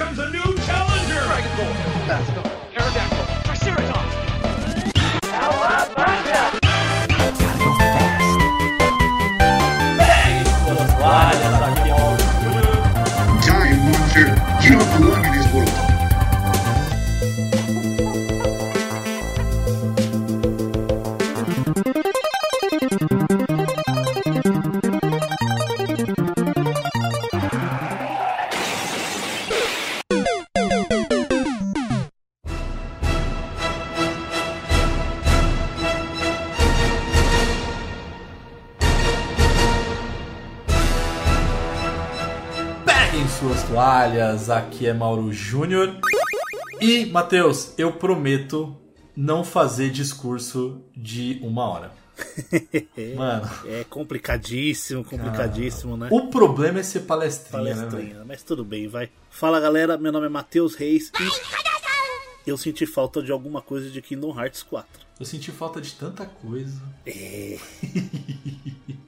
comes a new challenger! Dragon Ball! Aqui é Mauro Júnior. E, Matheus, eu prometo não fazer discurso de uma hora. Mano, É complicadíssimo, complicadíssimo, né? o problema é ser palestrinha, né? Palestrinha, mas tudo bem, vai. Fala galera, meu nome é Matheus Reis e eu senti falta de alguma coisa de Kingdom Hearts 4. Eu senti falta de tanta coisa. É,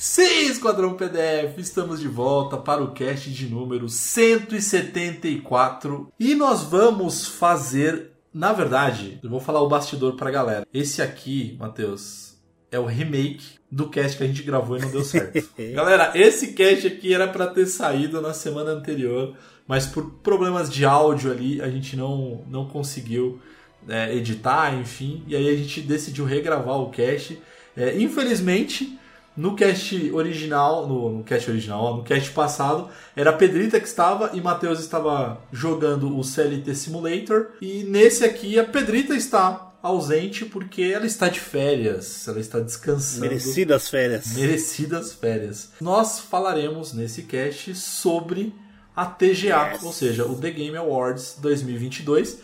Sim, Esquadrão PDF, estamos de volta para o cast de número 174 e nós vamos fazer, na verdade, eu vou falar o bastidor pra galera. Esse aqui, Matheus, é o remake do cast que a gente gravou e não deu certo. galera, esse cast aqui era pra ter saído na semana anterior, mas por problemas de áudio ali a gente não, não conseguiu é, editar, enfim, e aí a gente decidiu regravar o cast. É, infelizmente, no cast original, no, no cast original, no cast passado, era a Pedrita que estava e Matheus estava jogando o CLT Simulator. E nesse aqui a Pedrita está ausente porque ela está de férias, ela está descansando. merecidas férias. Merecidas férias. Nós falaremos nesse cast sobre a TGA, Yes. ou seja, o The Game Awards 2022.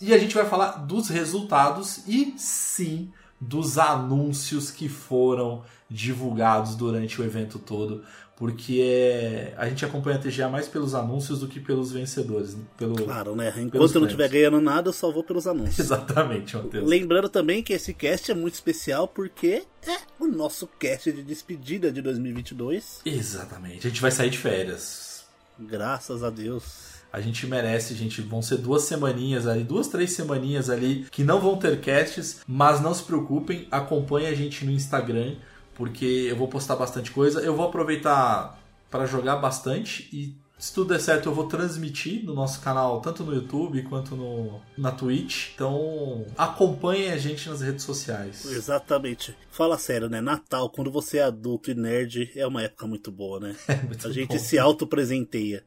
E a gente vai falar dos resultados e sim dos anúncios que foram divulgados durante o evento todo, porque é, a gente acompanha a TGA mais pelos anúncios do que pelos vencedores. Pelo... Claro, né? Enquanto eu não estiver ganhando nada, eu só vou pelos anúncios. Exatamente, Matheus. Lembrando também que esse cast é muito especial porque é o nosso cast de despedida de 2022. Exatamente. A gente vai sair de férias. Graças a Deus. A gente merece, gente. Vão ser duas semaninhas ali, duas, três semaninhas ali que não vão ter casts, mas não se preocupem, acompanhe a gente no Instagram, porque eu vou postar bastante coisa. Eu vou aproveitar para jogar bastante e se tudo der certo eu vou transmitir no nosso canal, tanto no YouTube quanto no, na Twitch. Então acompanhem a gente nas redes sociais. Exatamente. Fala sério, né? Natal, quando você é adulto e nerd, é uma época muito boa, né? muito a gente bom. se auto-presenteia.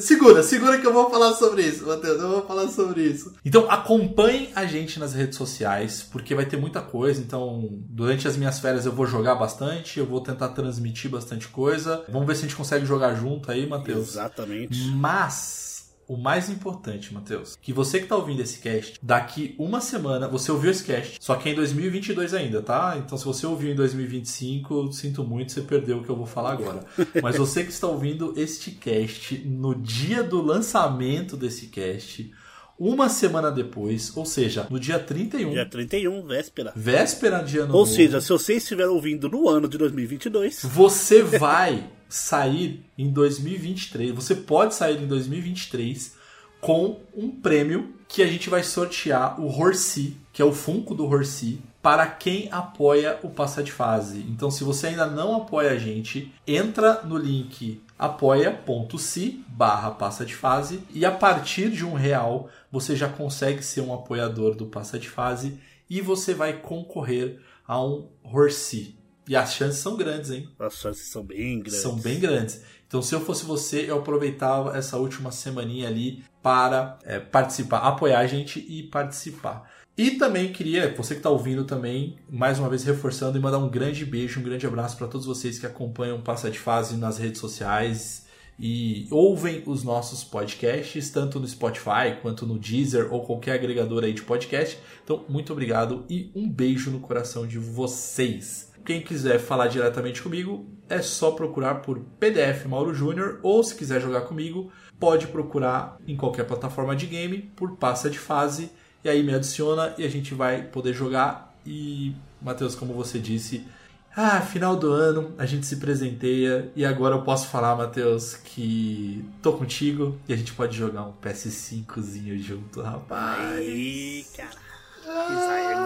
Segura, segura que eu vou falar sobre isso, Matheus. Eu vou falar sobre isso. Então acompanhem a gente nas redes sociais, porque vai ter muita coisa. Então, durante as minhas férias eu vou jogar bastante, eu vou tentar transmitir bastante coisa. Vamos ver se a gente consegue jogar junto aí, Matheus. Exatamente. Mas o mais importante, Matheus, que você que tá ouvindo esse cast, daqui uma semana, você ouviu esse cast, só que é em 2022 ainda, tá? Então se você ouviu em 2025, sinto muito, você perdeu o que eu vou falar agora. Mas você que está ouvindo este cast no dia do lançamento desse cast, uma semana depois, ou seja, no dia 31, Dia 31, véspera. véspera de ano Ou novo, seja, se você estiver ouvindo no ano de 2022, você vai sair em 2023. Você pode sair em 2023 com um prêmio que a gente vai sortear o Horsi, que é o Funko do Horsi, para quem apoia o Passa de Fase. Então, se você ainda não apoia a gente, entra no link apoia.se barra passa de fase e a partir de um real você já consegue ser um apoiador do Passa de Fase e você vai concorrer a um Horsi. E as chances são grandes, hein? as chances são bem grandes. São bem grandes. Então, se eu fosse você, eu aproveitava essa última semaninha ali para é, participar, apoiar a gente e participar. E também queria, você que está ouvindo também, mais uma vez reforçando e mandar um grande beijo, um grande abraço para todos vocês que acompanham o Passa de Fase nas redes sociais e ouvem os nossos podcasts, tanto no Spotify quanto no Deezer ou qualquer agregador aí de podcast. Então, muito obrigado e um beijo no coração de vocês. Quem quiser falar diretamente comigo, é só procurar por PDF Mauro Júnior ou se quiser jogar comigo, pode procurar em qualquer plataforma de game por Passa de Fase e aí me adiciona e a gente vai poder jogar e Matheus, como você disse, Ah, final do ano, a gente se presenteia e agora eu posso falar, Matheus, que tô contigo e a gente pode jogar um PS5zinho junto, rapaz. Aí, cara.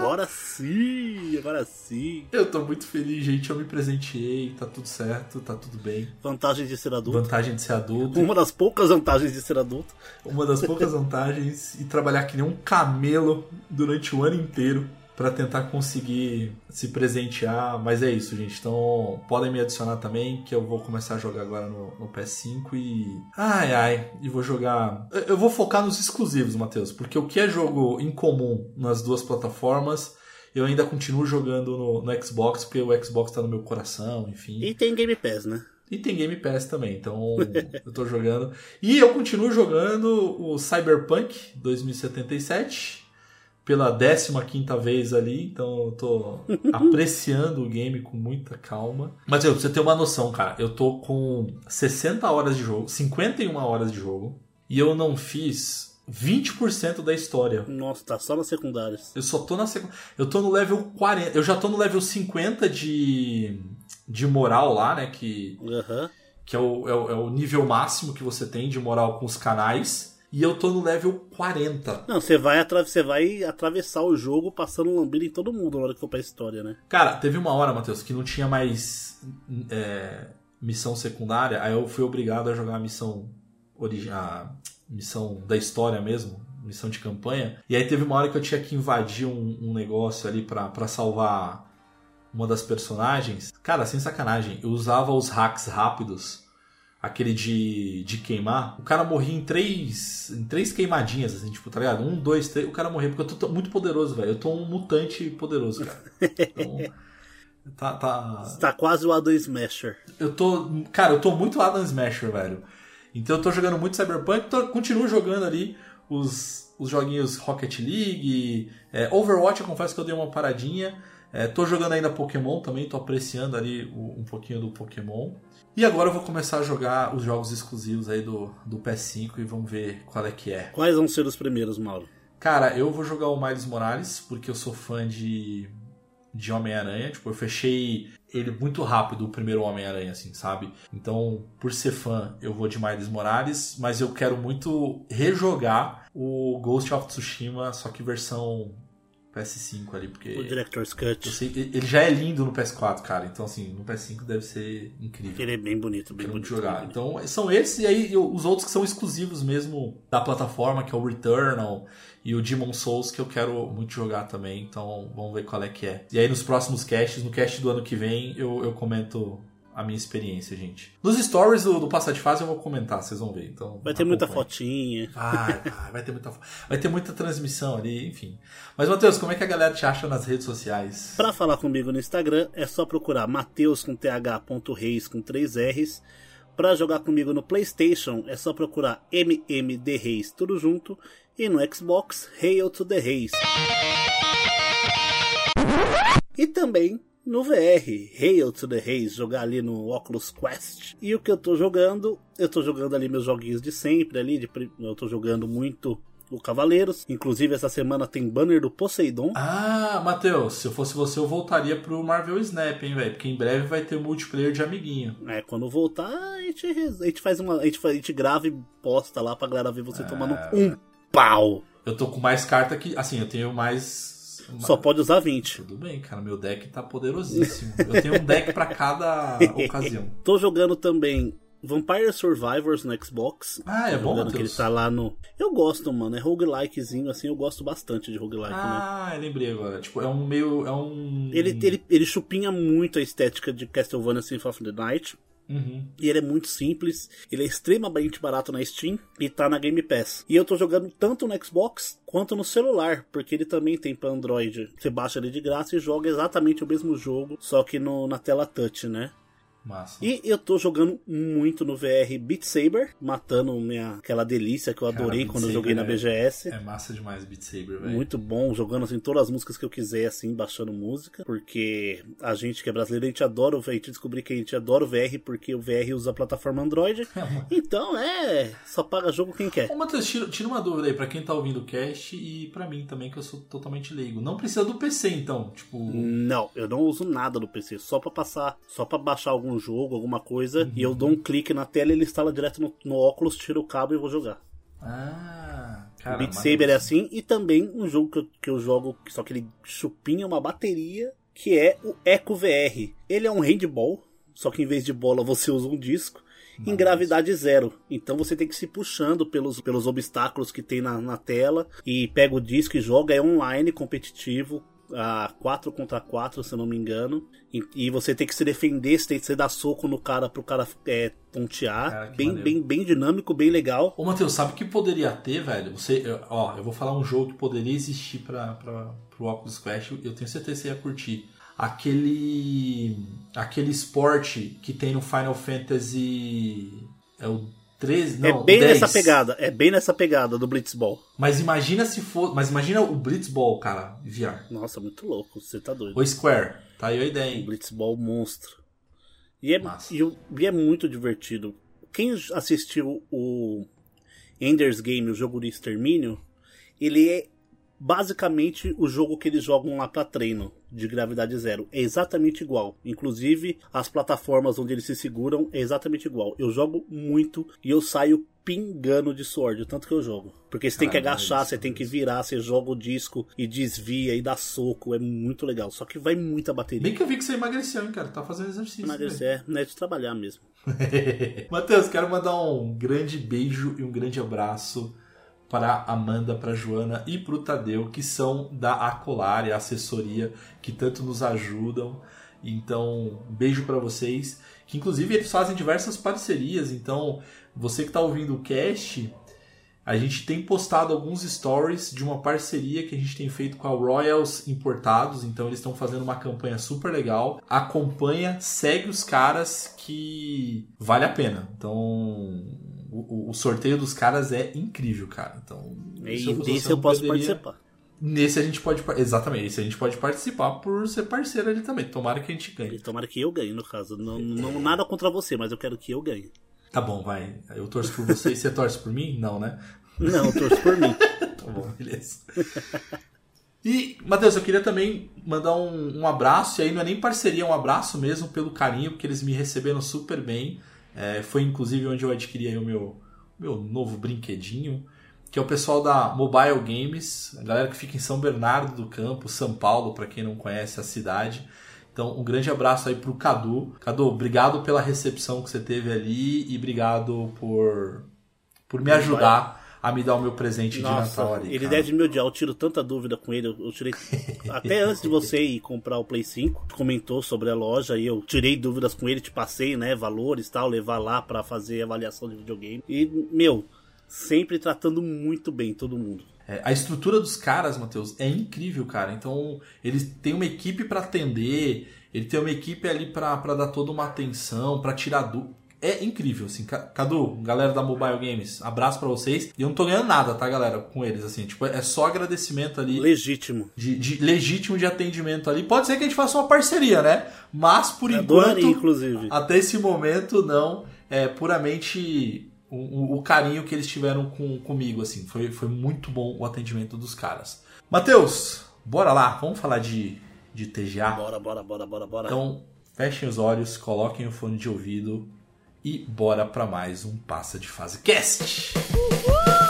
Agora sim, agora sim. Eu tô muito feliz, gente. Eu me presenteei, tá tudo certo, tá tudo bem. Vantagem de ser adulto. Vantagem de ser adulto. Uma das poucas vantagens de ser adulto. Uma das poucas vantagens e trabalhar que nem um camelo durante o ano inteiro para tentar conseguir se presentear. Mas é isso, gente. Então podem me adicionar também, que eu vou começar a jogar agora no, no PS5 e. Ai ai, e vou jogar. Eu vou focar nos exclusivos, Matheus, porque o que é jogo em comum nas duas plataformas. Eu ainda continuo jogando no, no Xbox, porque o Xbox tá no meu coração, enfim. E tem Game Pass, né? E tem Game Pass também, então eu tô jogando. E eu continuo jogando o Cyberpunk 2077 pela 15 vez ali, então eu tô apreciando o game com muita calma. Mas eu, pra você ter uma noção, cara, eu tô com 60 horas de jogo, 51 horas de jogo, e eu não fiz 20% da história. Nossa, tá só nas secundárias. Eu só tô na secundária. Eu tô no level 40. Eu já tô no level 50 de, de moral lá, né? Que, Aham. que é, o, é, o, é o nível máximo que você tem de moral com os canais. E eu tô no level 40. Não, você vai, você vai atravessar o jogo passando um lambido em todo mundo na hora que for pra história, né? Cara, teve uma hora, Matheus, que não tinha mais é, missão secundária. Aí eu fui obrigado a jogar a missão a missão da história mesmo, missão de campanha. E aí teve uma hora que eu tinha que invadir um, um negócio ali pra salvar uma das personagens. Cara, sem sacanagem, eu usava os hacks rápidos. Aquele de, de queimar, o cara morria em três, em três queimadinhas, assim, tipo, tá ligado? Um, dois, três, o cara morria, porque eu tô muito poderoso, velho. Eu tô um mutante poderoso, cara. Então, tá, tá, Você tá quase o A2 Smasher. eu tô. Cara, eu tô muito Adam Smasher, velho. Então eu tô jogando muito Cyberpunk, tô, continuo jogando ali os, os joguinhos Rocket League. é, Overwatch, eu confesso que eu dei uma paradinha. É, tô jogando ainda Pokémon também, tô apreciando ali o- um pouquinho do Pokémon. E agora eu vou começar a jogar os jogos exclusivos aí do, do PS5 e vamos ver qual é que é. Quais vão ser os primeiros, Mauro? Cara, eu vou jogar o Miles Morales, porque eu sou fã de, de Homem-Aranha. Tipo, eu fechei ele muito rápido, o primeiro Homem-Aranha, assim, sabe? Então, por ser fã, eu vou de Miles Morales, mas eu quero muito rejogar o Ghost of Tsushima, só que versão PS5 ali, porque. O Director's Cut. sei, ele já é lindo no PS4, cara. Então, assim, no PS5 deve ser incrível. Ele é bem bonito, bem Quero bonito. jogar. bem bonito. Então, são esses e aí os outros que são exclusivos mesmo da plataforma, que é o Returnal e o Demon Souls, que eu quero muito jogar também. Então, vamos ver qual é que é. E aí, nos próximos casts, no cast do ano que vem, eu, eu comento a minha experiência, gente. Nos stories do, do Passar de Fase eu vou comentar, vocês vão ver. Então, Vai ter muita fotinha. Vai, vai, vai ter muita vai ter muita transmissão ali, enfim. Mas Matheus, como é que a galera te acha nas redes sociais? Pra falar comigo no Instagram é só procurar Mateus com th.reis com 3 R's. Pra jogar comigo no PlayStation é só procurar MMD Reis tudo junto. E no Xbox, Hail to the Reis. E também no VR, Hail to the Reis, jogar ali no Oculus Quest. E o que eu tô jogando, eu tô jogando ali meus joguinhos de sempre ali, de, eu tô jogando muito o Cavaleiros. Inclusive essa semana tem banner do Poseidon. Ah, Matheus, se eu fosse você, eu voltaria pro Marvel Snap, hein, velho? Porque em breve vai ter multiplayer de amiguinho. É, quando voltar, a gente, a gente faz uma. A gente, a gente grava e posta lá pra galera ver você tomando um pau. Eu tô com mais carta que. Assim, eu tenho mais. Só pode usar 20. Tudo bem, cara. Meu deck tá poderosíssimo. eu tenho um deck pra cada ocasião. Tô jogando também Vampire Survivors no Xbox. Ah, é bom, que ele tá lá no. Eu gosto, mano. É roguelikezinho, assim. Eu gosto bastante de roguelike, né? Ah, eu lembrei agora. Tipo, é um meio. É um. Ele, ele, ele chupinha muito a estética de Castlevania Symphony of the Night. Uhum. E ele é muito simples, ele é extremamente barato na Steam e tá na Game Pass. E eu tô jogando tanto no Xbox quanto no celular, porque ele também tem pra Android. Você baixa ele de graça e joga exatamente o mesmo jogo, só que no, na tela touch, né? Massa. E eu tô jogando muito no VR Beat Saber, matando minha, aquela delícia que eu Cara, adorei Beat quando eu joguei na é- BGS. É massa demais Beat Saber, velho. Muito bom, jogando assim todas as músicas que eu quiser, assim, baixando música. Porque a gente que é brasileiro, a gente adora o VR. A gente descobriu que a gente adora o VR porque o VR usa a plataforma Android. Então é, só paga jogo quem quer. Ô, Matheus, tira, tira uma dúvida aí pra quem tá ouvindo o cast e pra mim também, que eu sou totalmente leigo. Não precisa do PC, então. Tipo, Não, eu não uso nada no PC, só pra passar, só pra baixar algum jogo, alguma coisa, e eu dou um clique na tela, ele instala direto no, no óculos, tira o cabo e vou jogar. Ah, cara. Beat. Saber é assim, e também um jogo que eu, que eu jogo, só que ele chupinha uma bateria, que é o Eco VR. Ele é um handball, só que em vez de bola você usa um disco. Em gravidade zero. Então você tem que se puxando pelos, pelos obstáculos que tem na, na tela. E pega o disco e joga. É online, competitivo. A 4 contra 4, se eu não me engano. E, e você tem que se defender, você tem que você dar soco no cara pro cara é, tontear. Cara, bem, maneiro. bem, bem dinâmico, bem legal. Ô, Matheus, sabe o que poderia ter, velho? Você, eu- ó, eu vou falar um jogo que poderia existir pra, pra, pro Oculus Quest, eu tenho certeza que você ia curtir. Aquele. Aquele esporte que tem no Final Fantasy. É o 13? Não, é bem 10. nessa pegada. É bem nessa pegada do Blitzball. Mas imagina se for. Mas imagina o Blitzball, cara, VR. Nossa, muito louco. Você tá doido. O Square. Tá aí a ideia, hein? Blitzball monstro. E é, e, o- e é muito divertido. Quem assistiu o Ender's Game, o jogo de extermínio, ele é basicamente o jogo que eles jogam lá pra treino de gravidade zero. É exatamente igual. Inclusive, as plataformas onde eles se seguram é exatamente igual. Eu jogo muito e eu saio pingando de suor, de tanto que eu jogo. Porque você tem que agachar, você tem que virar, você joga o disco e desvia e dá soco. É muito legal. Só que vai muita bateria. Bem que eu vi que você emagreceu, hein, cara. Tá fazendo exercício. Mas velho. isso é, não é de trabalhar mesmo. Matheus, quero mandar um grande beijo e um grande abraço para Amanda, para Joana e para o Tadeu, que são da Acolare, a assessoria que tanto nos ajudam. Então, beijo para vocês, que inclusive eles fazem diversas parcerias. Então, você que está ouvindo o cast, a gente tem postado alguns stories de uma parceria que a gente tem feito com a Royals Importados. Então eles estão fazendo uma campanha super legal. Acompanha, segue os caras que vale a pena. Então o, o- sorteio dos caras é incrível, cara. Então E eu fosse desse eu posso participar. Nesse a gente pode exatamente, esse a gente pode participar por ser parceiro ali também. Tomara que a gente E ganhe. tomara que eu ganhe, no caso. Não, não nada contra você, mas eu quero que eu ganhe. Tá bom, vai. Eu torço por você e você torce por mim? Não, né? Não, torço por mim. Tá bom, beleza. E, Matheus, eu queria também mandar um, um abraço, e aí não é nem parceria, é um abraço mesmo pelo carinho, porque eles me receberam super bem. É, foi inclusive onde eu adquiri o meu, meu novo brinquedinho, que é o pessoal da Mobile Games, a galera que fica em São Bernardo do Campo, São Paulo, para quem não conhece a cidade. Então, um grande abraço aí pro Cadu. Cadu, obrigado pela recepção que você teve ali e obrigado por, por me ajudar a me dar o meu presente de Nossa, Natal ali. ele cara. deve me odiar. Eu tiro tanta dúvida com ele. Eu, tirei. Até antes de você ir comprar o Play 5, comentou sobre a loja e eu tirei dúvidas com ele, te passei, né? Valores e tal, levar lá pra fazer avaliação de videogame. E, meu, sempre tratando muito bem todo mundo. É, a estrutura dos caras, Matheus, é incrível, cara. Então, eles têm uma equipe pra atender, ele tem uma equipe ali pra dar toda uma atenção, pra tirar dúvida. É incrível, assim. Ca- Cadu, galera da Mobile Games, abraço pra vocês. E eu não tô ganhando nada, tá, galera, com eles, assim. Tipo, é só agradecimento ali. Legítimo. De, de legítimo de atendimento ali. Pode ser que a gente faça uma parceria, né? Mas, por Adoraria, enquanto, inclusive. até esse momento, não. É puramente o, o- o carinho que eles tiveram com, comigo, assim. Foi, foi muito bom o atendimento dos caras. Matheus, bora lá. Vamos falar de, de TGA? Bora, bora, bora, bora, bora. Então, fechem os olhos, coloquem o fone de ouvido e bora pra mais um Passa de Fase Cast. Esquadrão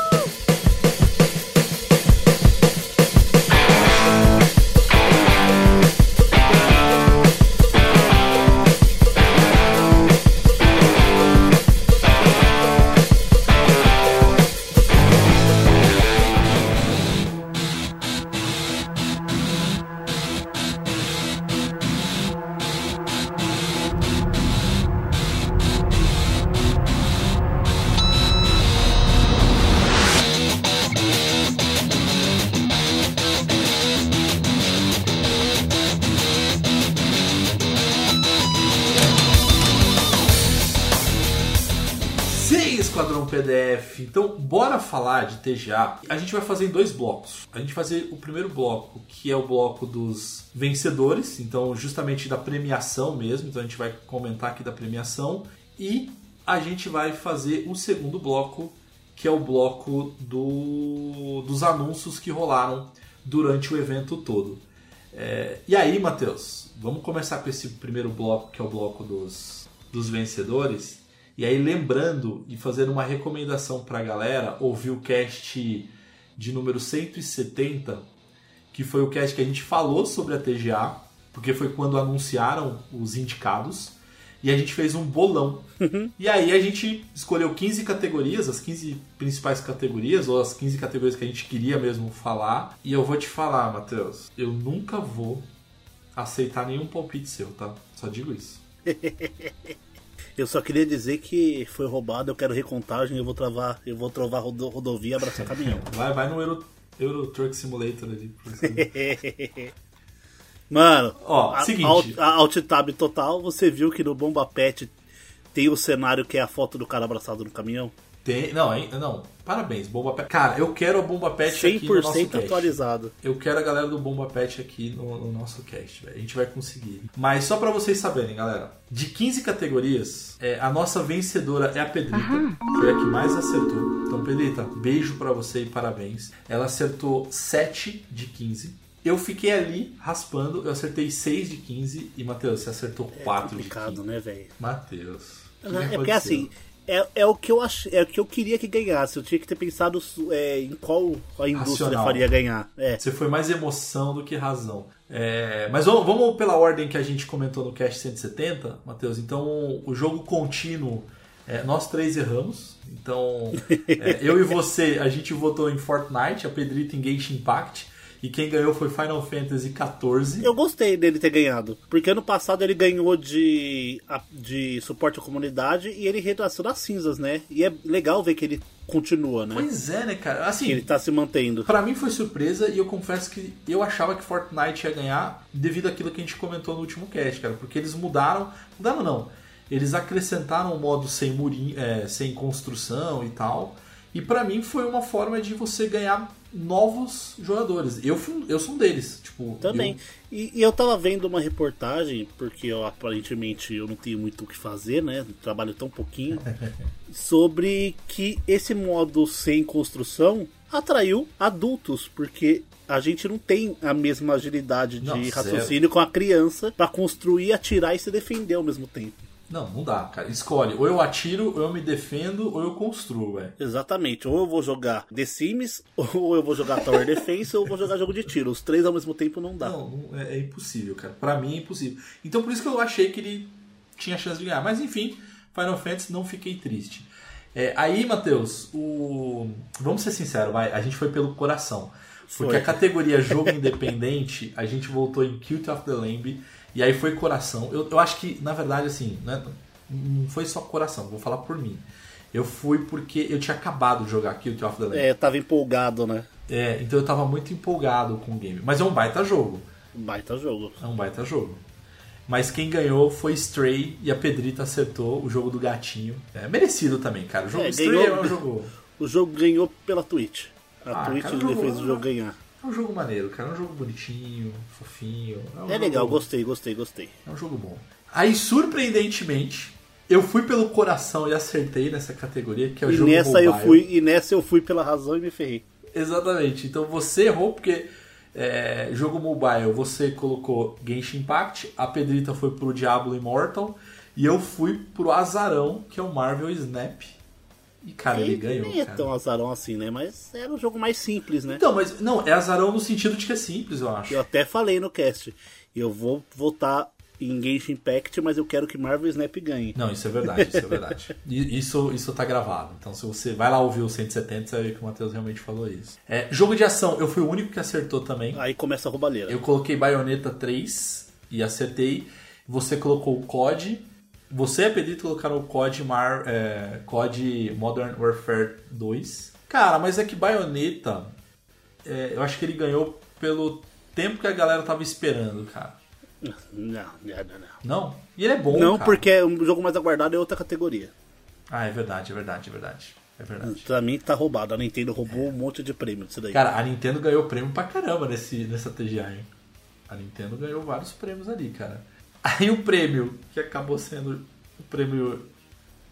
PDF. Então, bora falar de TGA. A gente vai fazer em dois blocos. A gente vai fazer o primeiro bloco, que é o bloco dos vencedores, então justamente da premiação mesmo. Então a gente vai comentar aqui da premiação e a gente vai fazer o segundo bloco, que é o bloco do, dos anúncios que rolaram durante o evento todo. É, e aí, Matheus, vamos começar com esse primeiro bloco, que é o bloco dos, dos vencedores. E aí, lembrando e fazendo uma recomendação para a galera ouvir o cast de número 170, que foi o cast que a gente falou sobre a TGA, porque foi quando anunciaram os indicados. E a gente fez um bolão. E aí a gente escolheu 15 categorias, as 15 principais categorias, ou as 15 categorias que a gente queria mesmo falar. E eu vou te falar, Matheus, eu nunca vou aceitar nenhum palpite seu, tá? Só digo isso. Eu só queria dizer que foi roubado, eu quero recontagem, eu vou travar, eu vou trovar rodo, rodovia, abraçar caminhão. Vai, vai no Euro, Euro Truck Simulator ali. Mano, Ó, a, seguinte. a Alt Tab total, você viu que no Bomba Pet tem o cenário que é a foto do cara abraçado no caminhão? Tem, não, não, parabéns, Bomba Pet. Cara, eu quero a Bomba Pet aqui no nosso 100% cast. atualizado. Eu quero a galera do Bomba Pet aqui no, no nosso cast, velho. A gente vai conseguir. Mas só pra vocês saberem, galera, de 15 categorias, é, a nossa vencedora é a Pedrita. Foi a que mais acertou. Então, Pedrita, beijo pra você e parabéns. Ela acertou 7 de 15. Eu fiquei ali raspando, eu acertei 6 de 15 e, Matheus, você acertou 4 de 15. Complicado, né, velho? Matheus. É porque aconteceu? assim, é, é o que eu ach, é o que eu queria que ganhasse. Eu tinha que ter pensado é, em qual a indústria Racional. faria ganhar. É. Você foi mais emoção do que razão. É, mas vamos, vamos pela ordem que a gente comentou no Cast 170, Matheus. Então, o jogo contínuo, é, nós três erramos. Então, é, eu e você, a gente votou em Fortnite, a Pedrita em Genshin Impact. E quem ganhou foi Final Fantasy XIV. Eu gostei dele ter ganhado. Porque ano passado ele ganhou de, de suporte à comunidade e ele redação das cinzas, né? E é legal ver que ele continua, né? Pois é, né, cara? Assim, ele tá se mantendo. Pra mim foi surpresa e eu confesso que eu achava que Fortnite ia ganhar devido àquilo que a gente comentou no último cast, cara. Porque eles mudaram. Mudaram não. Eles acrescentaram um modo sem murinho, é, sem construção e tal. E pra mim foi uma forma de você ganhar novos jogadores. Eu, fui- eu sou um deles. Tipo, Também. E, e eu tava vendo uma reportagem, porque eu, aparentemente eu não tenho muito o que fazer, né? Trabalho tão pouquinho. sobre que esse modo sem construção atraiu adultos, porque a gente não tem a mesma agilidade de Não, zero. raciocínio com a criança pra construir, atirar e se defender ao mesmo tempo. Não, não dá, cara. Escolhe. Ou eu atiro, ou eu me defendo, ou eu construo, velho. Exatamente. Ou eu vou jogar The Sims, ou eu vou jogar Tower Defense, ou eu vou jogar jogo de tiro. Os três ao mesmo tempo não dá. Não, é, é impossível, cara. Pra mim é impossível. Então por isso que eu achei que ele tinha chance de ganhar. Mas enfim, Final Fantasy não fiquei triste. É, aí, Matheus, o... vamos ser sinceros, vai. A gente foi pelo coração. Porque Foi. a categoria jogo independente, a gente voltou em Cult of the Lamb. E aí foi coração. Eu, eu acho que, na verdade, assim, né, não foi só coração, vou falar por mim. Eu fui porque eu tinha acabado de jogar Cult of the Lamb. É, eu tava empolgado, né? É, então eu tava muito empolgado com o game. Mas é um baita jogo. Baita jogo. É um baita jogo. Mas quem ganhou foi Stray e a Pedrita acertou o jogo do gatinho. É merecido também, cara. O jogo É, Stray ganhou- é um jogo. O jogo ganhou pela Twitch. A Ah, Twitch cara, o ele jogo- fez o jogo ganhar. É um jogo maneiro, cara. É um jogo bonitinho, fofinho. um É legal, gostei, gostei, gostei. É um jogo bom. Aí, surpreendentemente, eu fui pelo coração e acertei nessa categoria, que é o E jogo nessa eu fui, e nessa eu fui pela razão e me ferrei. Exatamente. Então você errou porque é, jogo mobile você colocou Genshin Impact, a Pedrita foi pro Diablo Immortal e eu fui pro azarão, que é o Marvel Snap. E cara, ele E ganhou. nem é cara. tão azarão assim, né? Mas era um jogo mais simples, né? Então, mas não, é azarão no sentido de que é simples, eu acho. Eu até falei no cast. Eu vou votar em Genshin Impact, mas eu quero que Marvel Snap ganhe. Não, isso é verdade, isso é verdade. Isso, isso tá gravado. Então, se você vai lá ouvir o 170, você vai ver que o Matheus realmente falou isso. É, jogo de ação, eu fui o único que acertou também. Aí começa a roubalheira. Eu coloquei Bayonetta 3 e acertei. Você colocou o COD. Você a Pedrito colocaram o COD, Mar, é, COD Modern Warfare 2. Cara, mas é que Bayonetta, é, eu acho que ele ganhou pelo tempo que a galera tava esperando, cara. Não, não, não, não. Não? E ele é bom, Não, cara. porque o jogo mais aguardado é outra categoria. Ah, é verdade, é verdade, é verdade. É verdade. Pra mim tá roubado. A Nintendo roubou um monte de prêmio disso daí. Cara, a Nintendo ganhou prêmio pra caramba nesse, nessa TGA, hein? A Nintendo ganhou vários prêmios ali, cara. Aí o prêmio, que acabou sendo o prêmio.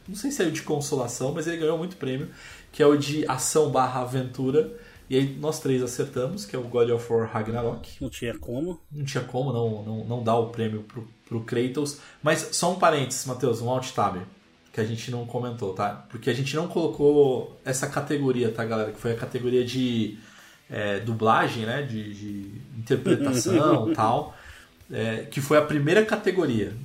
Não sei se é o de consolação, mas ele ganhou muito prêmio, que é o de ação barra aventura. E aí nós três acertamos, que é o God of War Ragnarok. Não tinha como. Não tinha como não, não, não dar o prêmio pro, pro Kratos. Mas só um parênteses, Matheus, um alt tab que a gente não comentou, tá? Porque a gente não colocou essa categoria, tá, galera? Que foi a categoria de é, dublagem, né? De, de interpretação e tal. É, que foi a primeira categoria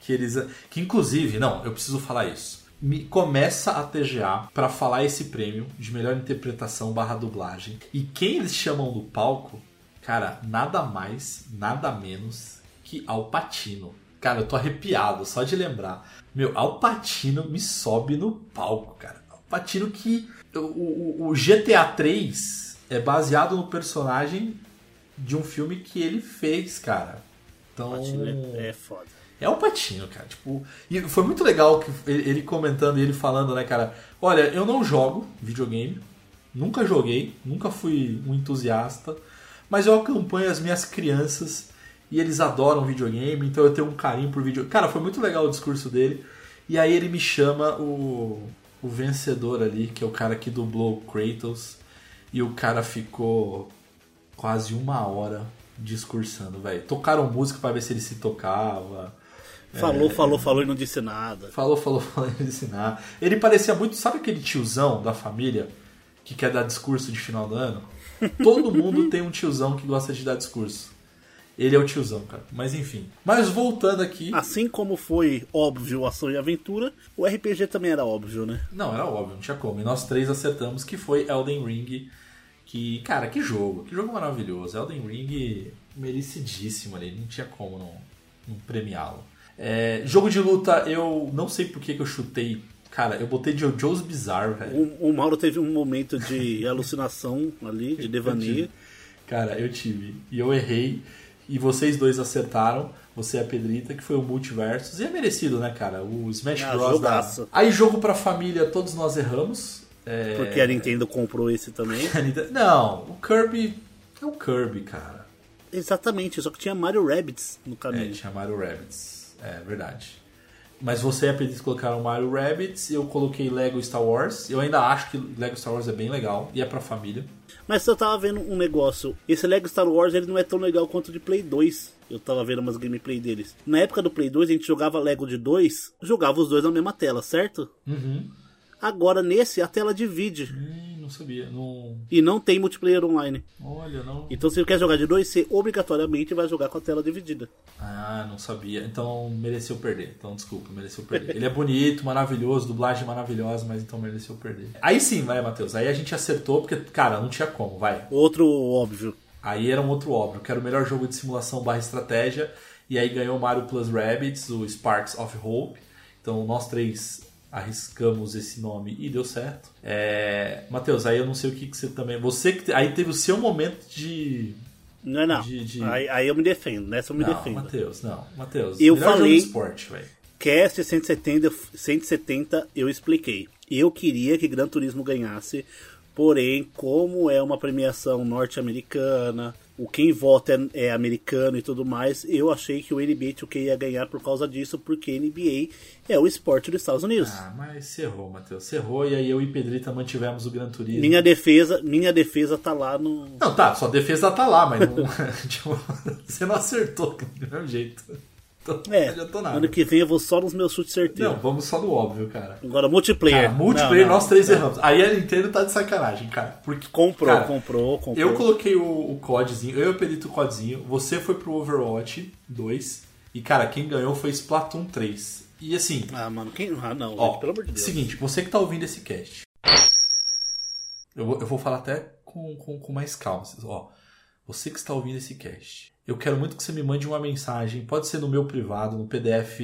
que eles. Que inclusive, não, eu preciso falar isso. Me começa a TGA para falar esse prêmio de melhor interpretação barra dublagem. E quem eles chamam do palco, cara, nada mais, nada menos que Al Pacino. Cara, eu tô arrepiado só de lembrar. Meu, Al Pacino me sobe no palco, cara. Al Pacino que. O, o, o GTA 3 é baseado no personagem de um filme que ele fez, cara. Então. Patino é, é foda. É o Patino, cara. Tipo, e foi muito legal que ele comentando e ele falando, né, cara? Olha, eu não jogo videogame, nunca joguei, nunca fui um entusiasta, mas eu acompanho as minhas crianças e eles adoram videogame, então eu tenho um carinho por videogame. Cara, foi muito legal o discurso dele. E aí ele me chama o, o vencedor ali, que é o cara que dublou o Kratos, e o cara ficou quase uma hora discursando, velho. Tocaram música para ver se ele se tocava. Falou, é, falou, falou e não disse nada. Falou, falou, falou e não disse nada. Ele parecia muito, sabe aquele tiozão da família que quer dar discurso de final do ano? Todo mundo tem um tiozão que gosta de dar discurso. Ele é o tiozão, cara. Mas enfim. Mas voltando aqui. Assim como foi óbvio ação e aventura, o RPG também era óbvio, né? Não, era óbvio, não tinha como. E nós três acertamos que foi Elden Ring. Que, cara, que jogo. Que jogo maravilhoso. Elden Ring merecidíssimo ali. Não tinha como não, não premiá-lo. É, jogo de luta, eu não sei por que, que eu chutei Cara, eu botei JoJo's Bizarre, velho. O, o, Mauro teve um momento de alucinação ali, de devaneio. Cara, eu tive. E eu errei e vocês dois acertaram. Você é a Pedrita, que foi o Multiversos. E é merecido, né, cara? O Smash ah, Bros. Da... Aí, jogo pra família, todos nós erramos. É... Porque a Nintendo comprou esse também. Não, o Kirby é o Kirby, cara. Exatamente, só que tinha Mario Rabbids no caminho. É, tinha Mario Rabbids. É verdade. Mas você e a Pedrita colocaram Mario Rabbids, eu coloquei Lego Star Wars. Eu ainda acho que Lego Star Wars é bem legal e é pra família. Mas eu tava vendo um negócio. Esse Lego Star Wars ele não é tão legal quanto o de Play 2. Eu tava vendo umas gameplay deles. Na época do Play 2, a gente jogava Lego de dois, jogava os dois na mesma tela, certo? Uhum. Agora nesse a tela divide. Hum, não sabia. Não... E não tem multiplayer online. Olha, não. Então se você quer jogar de dois, você obrigatoriamente vai jogar com a tela dividida. Ah, não sabia. Então mereceu perder. Então desculpa, mereceu perder. Ele é bonito, maravilhoso, dublagem maravilhosa, mas então mereceu perder. Aí sim, vai, Matheus. Aí a gente acertou, porque, cara, não tinha como, vai. Outro óbvio. Aí era um outro óbvio, que era o melhor jogo de simulação barra estratégia. E aí ganhou Mario Plus Rabbids, o Sparks of Hope. Então nós três arriscamos esse nome e deu certo. É, Matheus, aí eu não sei o que, que você também. Você que aí teve o seu momento de. Não, não. De, de... Aí, aí, eu me defendo, nessa eu me não, defendo. Matheus, não. Matheus, eu falei. Esporte, Cast 170, 170 eu expliquei. Eu queria que Gran Turismo ganhasse, porém, como é uma premiação norte-americana, o quem vota é, é, americano e tudo mais, eu achei que o NBA 2K ia ganhar por causa disso, porque NBA é o esporte dos Estados Unidos. Ah, mas você errou, Matheus. Você errou e aí eu e Pedrita mantivemos o Gran Turismo. Minha defesa, minha defesa tá lá no. Não, tá, sua defesa tá lá, mas não, tipo, você não acertou do mesmo jeito. Então, é, não adiantou nada. Ano que vem eu vou só nos meus chutes certeiros. Não, vamos só no óbvio, cara. Agora, multiplayer. Cara, multiplayer, não, não, nós três não. erramos. Aí a Nintendo tá de sacanagem, cara. Porque, comprou, cara, comprou, comprou. Eu coloquei o, o codezinho, eu perito o codezinho, você foi pro Overwatch 2, e, cara, quem ganhou foi Splatoon 3. E assim. Ah, mano, quem. Ah, não, ó, gente, pelo amor de Deus. Seguinte, você que tá ouvindo esse cast. Eu vou, eu vou falar até com, com, com mais calma. Ó, você que está ouvindo esse cast eu quero muito que você me mande uma mensagem. Pode ser no meu privado, no PDF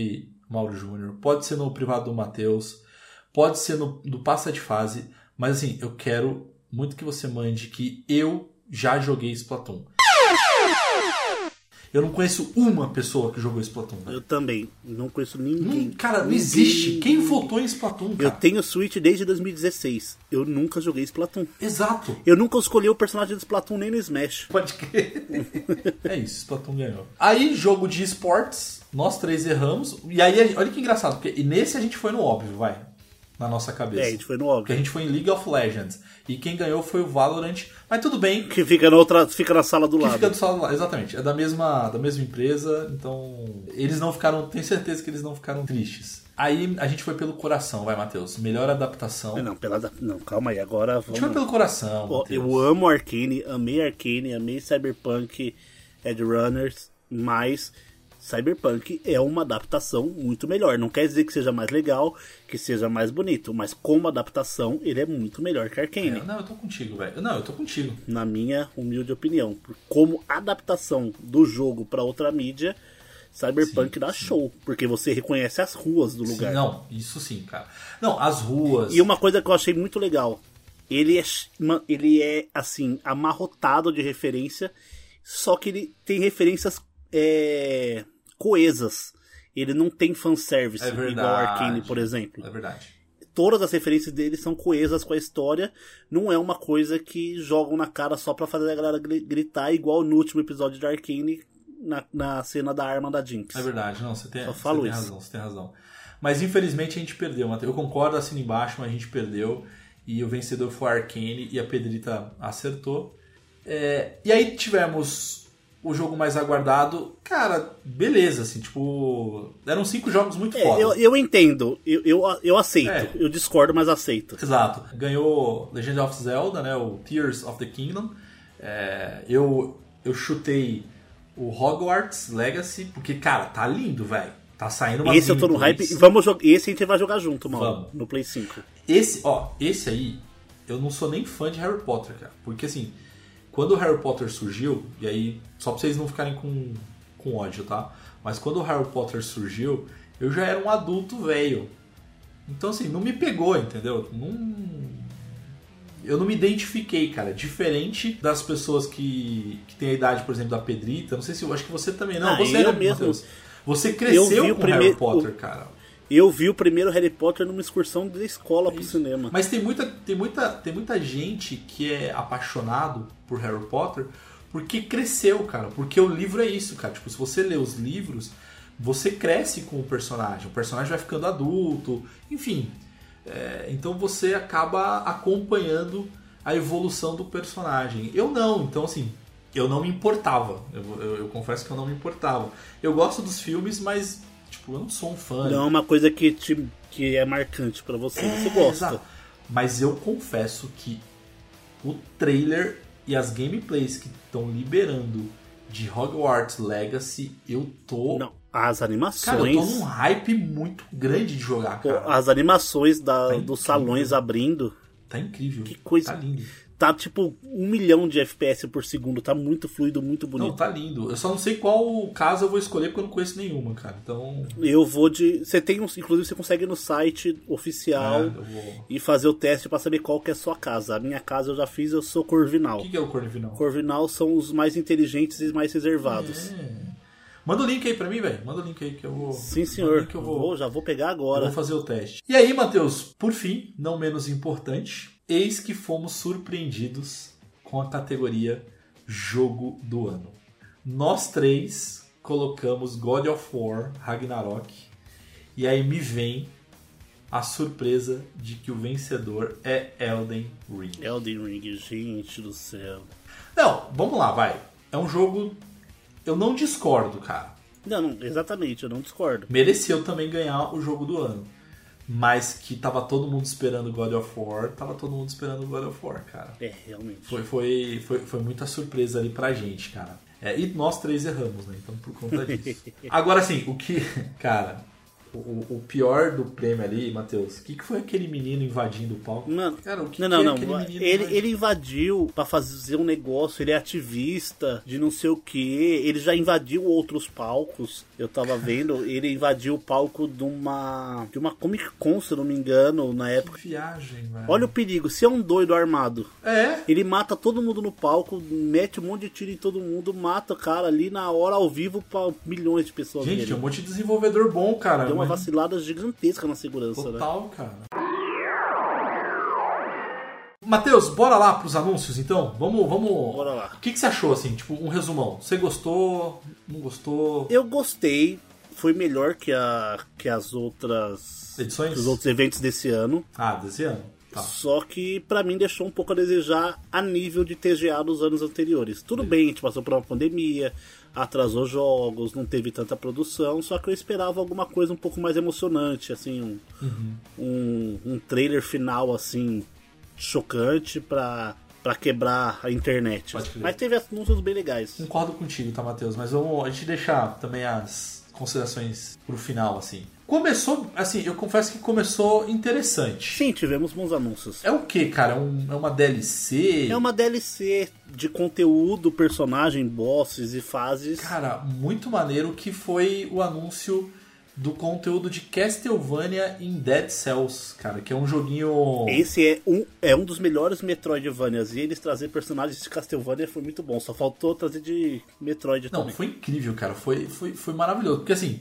Mauro Júnior, pode ser no privado do Matheus, pode ser no do Passa de Fase, mas assim, eu quero muito que você mande que eu já joguei Splatoon. Eu não conheço uma pessoa que jogou Splatoon. velho. Eu também. Não conheço ninguém. Hum, cara, não Ninguém, existe. Quem ninguém. votou em Splatoon, Eu cara? tenho Switch desde 2016. Eu nunca joguei Splatoon. Exato. Eu nunca escolhi o personagem do Splatoon nem no Smash. Pode crer. é isso, Splatoon ganhou. Aí, jogo de esportes, nós três erramos. E aí, olha que engraçado, porque nesse a gente foi no óbvio, vai. Na nossa cabeça. É, a gente foi no Porque a gente foi em League of Legends. E quem ganhou foi o Valorant. Mas tudo bem, Que fica na outra. Fica na sala do que lado. fica do salão lá, exatamente. É da mesma, da mesma empresa, então eles não ficaram, tenho certeza que eles não ficaram tristes. Aí a gente foi pelo coração, vai, Matheus. Melhor adaptação. Não, pela, não, calma aí. Agora A gente vamos. pelo coração. Matheus. eu amo Arcane, amei Arcane, amei Cyberpunk Edge Runners, mas Cyberpunk é uma adaptação muito melhor. Não quer dizer que seja mais legal, que seja mais bonito, mas como adaptação, ele é muito melhor que Arcane. É, Não, eu tô contigo, velho. Não, eu tô contigo. Na minha humilde opinião. Como adaptação do jogo para outra mídia, Cyberpunk Sim, dá sim. show, porque você reconhece as ruas do lugar. Não, isso sim, cara. Não, as ruas. E uma coisa que eu achei muito legal, ele é, ele é assim, amarrotado de referência, só que ele tem referências é, coesas. Ele não tem fanservice, É verdade. igual Arkane, por exemplo. É verdade. Todas as referências dele são coesas com a história, não é uma coisa que jogam na cara só pra fazer a galera gri- gritar, igual no último episódio de Arkane, na, na cena da arma da Jinx. É verdade, não, você tem, Só você falo tem isso. razão, você tem razão. Mas infelizmente a gente perdeu, Matheus. Eu concordo, assino embaixo, mas a gente perdeu. E o vencedor foi a Arcane e a Pedrita acertou. É, e aí tivemos o jogo mais aguardado. Cara, beleza, assim, tipo. Eram cinco jogos muito É, foda. eu, eu entendo, eu, eu, eu aceito, É. eu discordo, mas aceito. Exato. Ganhou Legend of Zelda, né? O Tears of the Kingdom. É, eu, eu chutei o Hogwarts Legacy, porque, cara, tá lindo, velho. Tá saindo uma Esse eu tô no hype. Vamos jogar. Esse a gente vai jogar junto, mano. Vamos. No Play 5. Esse, ó, esse aí, eu não sou nem fã de Harry Potter, cara. Porque assim, quando o Harry Potter surgiu, e aí, só pra vocês não ficarem com, com ódio, tá? Mas quando o Harry Potter surgiu, eu já era um adulto velho. Então, assim, não me pegou, entendeu? Não. Eu não me identifiquei, cara. Diferente das pessoas que, que têm a idade, por exemplo, da Pedrita. Não sei se eu acho que você também não. Ah, você né, mesmo. Matheus? Você cresceu o com primeiro- Harry Potter, cara. Eu vi o primeiro Harry Potter numa excursão da escola pro Isso. cinema. Mas tem muita, tem, muita, tem muita gente que é apaixonado por Harry Potter porque cresceu, cara. Porque o livro é isso, cara. Tipo, se você lê os livros, você cresce com o personagem. O personagem vai ficando adulto, enfim. É, então você acaba acompanhando a evolução do personagem. Eu não, então assim, eu não me importava. Eu, eu- eu confesso que eu não me importava. Eu gosto dos filmes, mas tipo, eu não sou um fã. Não é uma coisa que, te, que é marcante pra você. você É, gosta. exato. Mas eu confesso que o trailer e as gameplays que estão liberando de Hogwarts Legacy, eu tô. Não, as Cara, eu animações. tô num hype muito grande de jogar, cara. as animações da, Tá dos salões abrindo. Tá incrível. Que coisa- Tá lindo. Tá tipo um milhão de FPS por segundo. Tá muito fluido, muito Não, bonito. tá lindo. Eu só não sei qual casa eu vou escolher porque eu não conheço nenhuma, cara. Então. Eu vou de. Você tem uns. Inclusive, você consegue ir no site oficial é, eu vou... e fazer o teste pra saber qual que é a sua casa. A minha casa eu já fiz, eu sou O Corvinal. que, que é o Corvinal? Corvinal são os mais inteligentes e mais reservados. É. Manda o link aí pra mim, velho. Manda o link aí que eu vou. Sim, o senhor. eu vou... Vou, já vou pegar Eu agora. vou fazer o teste. E aí, Matheus, por fim, não menos importante, eis que fomos surpreendidos com a categoria Jogo do Ano. Nós três colocamos God of War Ragnarok e aí me vem a surpresa de que o vencedor é Elden Ring. Elden Ring, gente do céu. Não, vamos lá, vai. É um jogo. Eu não discordo, cara. Não, não, exatamente, eu não discordo. mereceu também ganhar o jogo do ano. Mas que tava todo mundo esperando God of War, tava todo mundo esperando God of War, cara. É, realmente. Foi, foi, foi, foi muita surpresa ali pra gente, cara. É, e nós três erramos, né? Então por conta disso. Agora sim, o que. Cara, o, o pior do prêmio ali, Matheus, o que, que foi aquele menino invadindo o palco? Mano, Cara, o que não, que não, é não. Ele, invadindo? ele invadiu pra fazer um negócio, ele é ativista de não sei o que. Ele já invadiu outros palcos. Eu tava vendo, ele invadiu o palco de uma. de uma Comic Con, se eu não me engano, na época. Que viagem, velho. Olha o perigo, se é um doido armado. É, Ele mata todo mundo no palco, mete um monte de tiro em todo mundo, mata o cara ali na hora ao vivo pra milhões de pessoas gente, verem. tinha um monte de desenvolvedor bom, cara. Deu uma mas- vacilada gigantesca na segurança, né? Total, cara. Matheus, bora lá pros anúncios então? Vamos, vamos. Bora lá. O que, que você achou, assim? Tipo, um resumão. Você gostou? Não gostou? Eu gostei, foi melhor que, a, que as outras. Edições? que os outros eventos desse ano. Ah, desse ano. Tá. Só que pra mim deixou um pouco a desejar a nível de TGA dos anos anteriores. Tudo bem, a gente passou por uma pandemia, atrasou jogos, não teve tanta produção, só que eu esperava alguma coisa um pouco mais emocionante, assim, um, Uhum. um, um trailer final assim chocante pra, pra quebrar a internet. Mas teve anúncios bem legais. Concordo contigo, tá, Matheus? Mas vamos a gente deixar também as considerações pro final, assim. Começou, assim, eu confesso que começou interessante. Sim, tivemos bons anúncios. É o que, cara? É, um- é uma DLC? É uma DLC de conteúdo, personagem, bosses e fases. Cara, muito maneiro que foi o anúncio do conteúdo de Castlevania em Dead Cells, cara, que é um joguinho. Esse é um, é um dos melhores Metroidvanias. E eles trazer personagens de Castlevania foi muito bom. Só faltou trazer de Metroid Não, também. foi incrível, cara. Foi, foi, foi maravilhoso. Porque assim,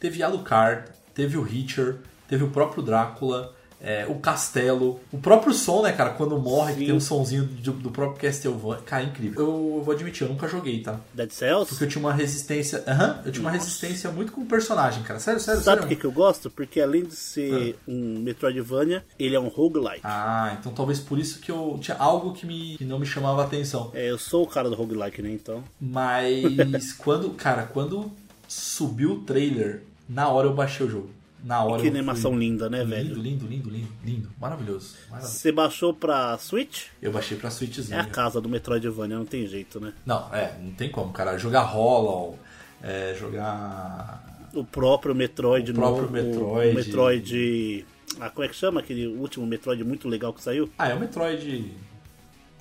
teve Alucard, teve o Richter, teve o próprio Drácula, é, o Castelo, o próprio som, né, cara? Quando morre, que Sim. tem um sonzinho do, do próprio Castlevania. Cara, é incrível. Eu, vou admitir, eu nunca joguei, tá? Dead Cells? Porque eu tinha uma resistência. Aham, eu tinha uma resistência muito com o personagem, cara. Sério, sério, Sabe por sério. que, que eu gosto? Porque além de ser um Metroidvania, ele é um roguelike. Ah, então talvez por isso que eu tinha algo que, me, que não me chamava a atenção. É, eu sou o cara do roguelike, né? Então. Mas quando, cara, quando subiu o trailer, na hora eu baixei o jogo. Na hora Que eu fui- animação linda, né, lindo, velho? Lindo, lindo, lindo, lindo. Maravilhoso. maravilhoso. Você baixou pra Switch? Eu baixei pra É Switchzinha. a casa do Metroidvania, não tem jeito, né? Não, é, não tem como, cara. Jogar Hollow, é, jogar. O próprio Metroid O próprio novo, Metroid. O Metroid. Ah, como é que chama? Aquele último Metroid muito legal que saiu? Ah, é o Metroid.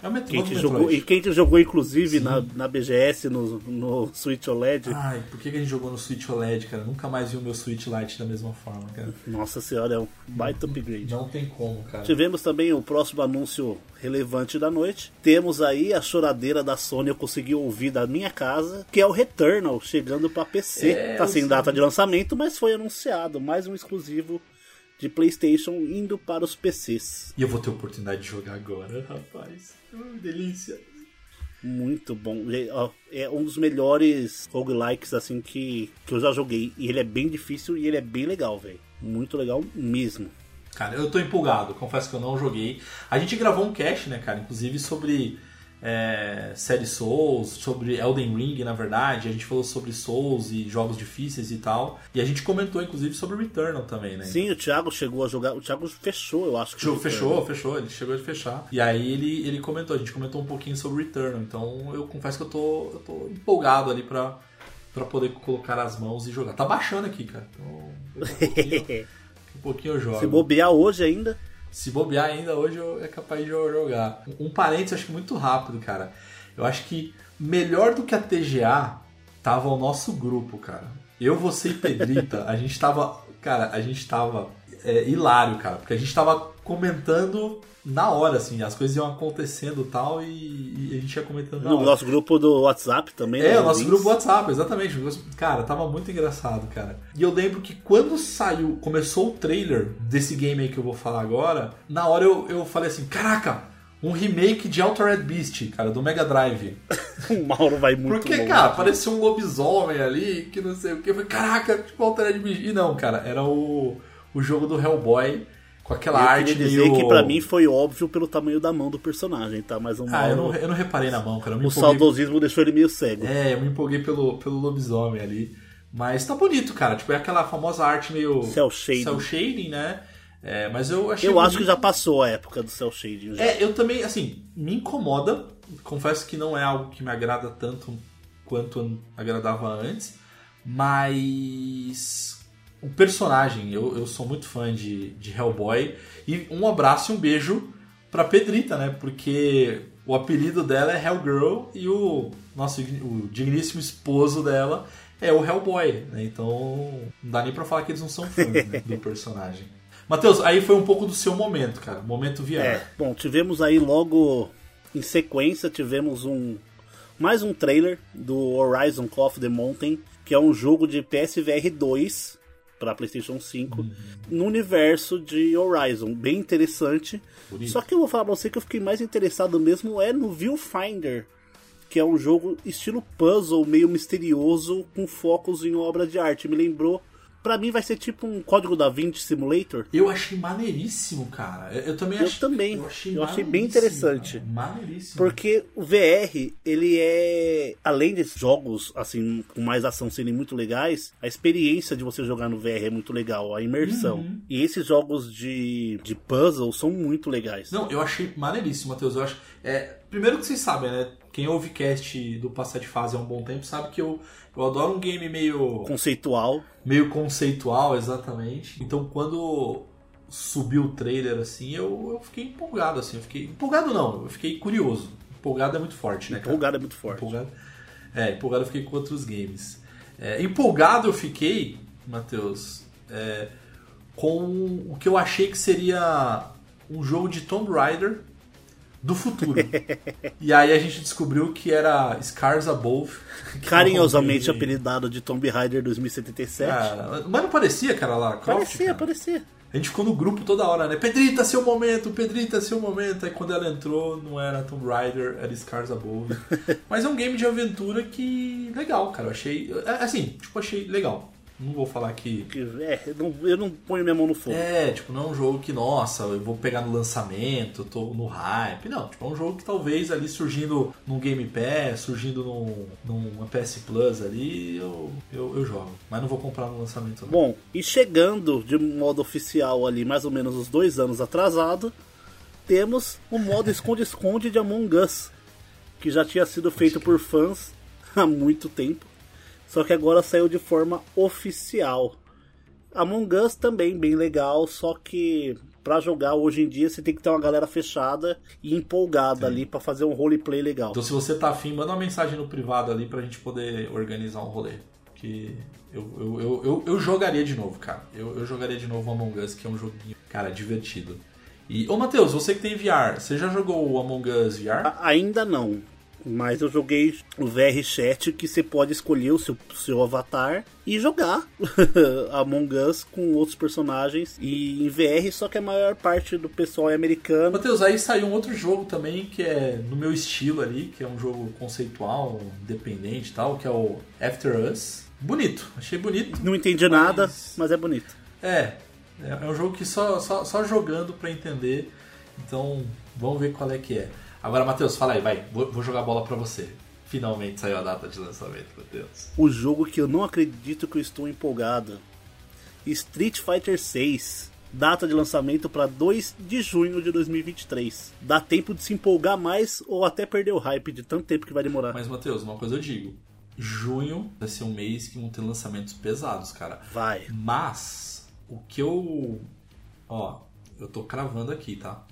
É o Met- Quem novo te, jogou, e quem te jogou, inclusive, na, na BGS, no, no Switch OLED. Ai, por que que a gente jogou no Switch OLED, cara? Nunca mais vi o meu Switch Lite da mesma forma, cara. Nossa senhora, é um baita upgrade. Não tem como, cara. Tivemos também o próximo anúncio relevante da noite. Temos aí a choradeira da Sony, eu consegui ouvir da minha casa, que é o Returnal, chegando pra PC. É, tá sem sei. data de lançamento, mas foi anunciado. Mais um exclusivo de PlayStation indo para os PCs. E eu vou ter oportunidade de jogar agora, rapaz. Ai, delícia. Muito bom. Ó, É um dos melhores roguelikes assim que, que eu já joguei. E ele é bem difícil e ele é bem legal, velho. Muito legal mesmo. Cara, eu tô empolgado, confesso que eu não joguei. A gente gravou um cast, né, cara, inclusive sobre é, série Souls, sobre Elden Ring, na verdade. A gente falou sobre Souls e jogos difíceis e tal. E a gente comentou, inclusive, sobre Returnal também, né? Sim, o Thiago chegou a jogar. O Thiago fechou, eu acho que. Fechou, fechou, fechou, ele chegou a fechar. E aí ele, ele comentou, a gente comentou um pouquinho sobre Returnal. Então eu confesso que eu tô, eu tô empolgado ali pra, pra poder colocar as mãos e jogar. Tá baixando aqui, cara. Então, a pouquinho, a pouquinho eu jogo. Se bobear hoje ainda. Se bobear ainda hoje eu é capaz de jogar. Um parênteses, acho que muito rápido, cara. Eu acho que melhor do que a TGA tava o nosso grupo, cara. Eu, você e Pedrita, a gente tava. Cara, a gente tava é, hilário, cara. Porque a gente tava comentando na hora, assim, as coisas iam acontecendo e tal, e, e a gente ia comentando na No hora. nosso grupo do WhatsApp também. É, né, o nosso links. grupo WhatsApp, exatamente. Cara, tava muito engraçado, cara. E eu lembro que quando saiu, começou o trailer desse game aí que eu vou falar agora, na hora eu, eu falei assim, caraca, um remake de Altered Beast, cara, do Mega Drive. O Mauro vai muito Porque, longe. cara, parecia um lobisomem ali, que não sei o que. Eu falei, caraca, tipo Altered Beast. E não, cara, era o, o jogo do Hellboy com aquela Eu arte queria dizer meio... que pra mim foi óbvio pelo tamanho da mão do personagem, tá? Mas o, Ah, eu Mauro- não, eu não reparei na mão, cara. Eu o empolguei- saudosismo deixou ele meio cego. É, eu me empolguei pelo, pelo lobisomem ali. Mas tá bonito, cara. Tipo, é aquela famosa arte meio. Cel shading. Cel shading, né? É, mas eu achei. Eu acho bonito. que já passou a época do cel shading. Já. É, eu também, assim, me incomoda. Confesso que não é algo que me agrada tanto quanto agradava antes. Mas. O personagem. Eu, eu sou muito fã de, de Hellboy. E um abraço e um beijo pra Pedrita, né? Porque o apelido dela é Hellgirl e o nosso o digníssimo esposo dela é o Hellboy, né? Então não dá nem pra falar que eles não são fãs né, do personagem. Matheus, aí foi um pouco do seu momento, cara. Momento VR. É, bom, tivemos aí logo em sequência, tivemos um mais um trailer do Horizon Call of the Mountain, que é um jogo de PSVR 2 para PlayStation 5 Uhum. no universo de Horizon, bem interessante. Bonito. Só que eu vou falar pra você que eu fiquei mais interessado mesmo é no Viewfinder, que é um jogo estilo puzzle, meio misterioso, com focos em obra de arte. Me lembrou, Pra mim vai ser tipo um Código da Vinci Simulator. Eu achei maneiríssimo, cara. Eu, eu também Eu achei. também. Eu achei, Eu achei bem interessante. cara. Maneiríssimo. Porque o VR, ele é. Além desses jogos, assim, com mais ação serem muito legais, a experiência de você jogar no VR é muito legal, a imersão. Uhum. E esses jogos de, de puzzle são muito legais. Não, eu achei maneiríssimo, Matheus. Eu acho. É, primeiro que vocês sabem, né? Quem ouve cast do Passar de Fase há um bom tempo sabe que eu, eu adoro um game meio, Conceitual. meio conceitual, exatamente. Então quando subiu o trailer assim, eu, eu fiquei empolgado, assim. Eu fiquei. Empolgado não, eu fiquei curioso. Empolgado é muito forte, né, cara? Empolgado é muito forte. Empolgado. É, empolgado eu fiquei com outros games. É, empolgado eu fiquei, Matheus, é, com o que eu achei que seria um jogo de Tomb Raider do futuro. e aí a gente descobriu que era Scars Above. Carinhosamente é apelidado de Tomb Raider 2077. Cara, mas não parecia, cara, lá? Croft, parecia, cara? parecia. A gente ficou no grupo toda hora, né? Pedrita, seu momento, Pedrita, seu momento. Aí quando ela entrou, não era Tomb Raider, era Scars Above. Mas é um game de aventura que. legal, cara. Eu achei. é, Assim, tipo, achei legal. Não vou falar que. É, eu não, eu não ponho minha mão no fogo. É, tipo, não é um jogo que, nossa, eu vou pegar no lançamento, tô no hype. Não, tipo, é um jogo que talvez ali surgindo num Game Pass, surgindo num, numa PS Plus ali, eu, eu, eu jogo. Mas não vou comprar no lançamento, não. Bom, e chegando de modo oficial ali, mais ou menos uns dois anos atrasado, temos o modo esconde-esconde de Among Us, que já tinha sido feito por fãs há muito tempo, só que agora saiu de forma oficial. Among Us também bem legal, só que pra jogar hoje em dia você tem que ter uma galera fechada e empolgada ali pra fazer um roleplay legal. Então se você tá afim, manda uma mensagem no privado ali pra gente poder organizar um rolê. Que eu, eu, eu, eu, eu jogaria de novo, cara. Eu, eu jogaria de novo o Among Us, que é um joguinho, cara, divertido. E, ô Matheus, você que tem VR, você já jogou o Among Us VR? A- Ainda não. Mas eu joguei o VR Chat que você pode escolher o seu, seu avatar e jogar Among Us com outros personagens e em VR, só que a maior parte do pessoal é americano. Matheus, aí saiu um outro jogo também que é no meu estilo ali, que é um jogo conceitual, independente e tal, que é o After Us. Bonito, achei bonito. Não entendi nada, Mas- mas é bonito. É, é é um jogo que só, só, só jogando pra entender. Então, vamos ver qual é que é. Agora, Matheus, fala aí, vai. Vou, vou jogar a bola pra você. Finalmente saiu a data de lançamento, Matheus. O jogo que eu não acredito que eu estou empolgado. Street Fighter 6. Data de lançamento para 2 de junho de 2023. Dá tempo de se empolgar mais ou até perder o hype de tanto tempo que vai demorar. Mas, Matheus, uma coisa eu digo. Junho vai ser um mês que vão ter lançamentos pesados, cara. Vai. Mas, o que eu. Ó, eu tô cravando aqui, tá?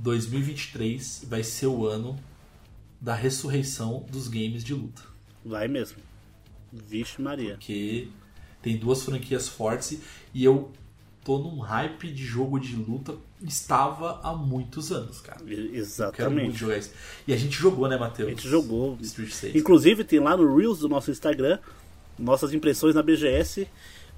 2023 vai ser o ano da ressurreição dos games de luta. Vai mesmo. Vixe Maria. Porque tem duas franquias fortes e eu tô num hype de jogo de luta. Estava há muitos anos, cara. E- Eu Quero muito Exatamente. jogar isso. E a gente jogou, né, Matheus? A gente jogou. Street 6. Inclusive tem lá no Reels do nosso Instagram nossas impressões na BGS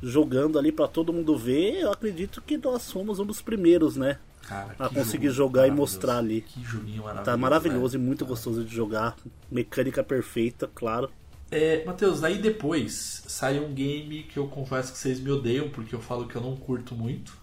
jogando ali pra todo mundo ver. Eu acredito que nós fomos um dos primeiros, né? Cara, a que conseguir jogar e mostrar ali. Que joguinho maravilhoso. Tá maravilhoso né? e muito gostoso de jogar. Mecânica perfeita, claro. É, Matheus, daí depois saiu um game que eu confesso que vocês me odeiam, porque eu falo que eu não curto muito.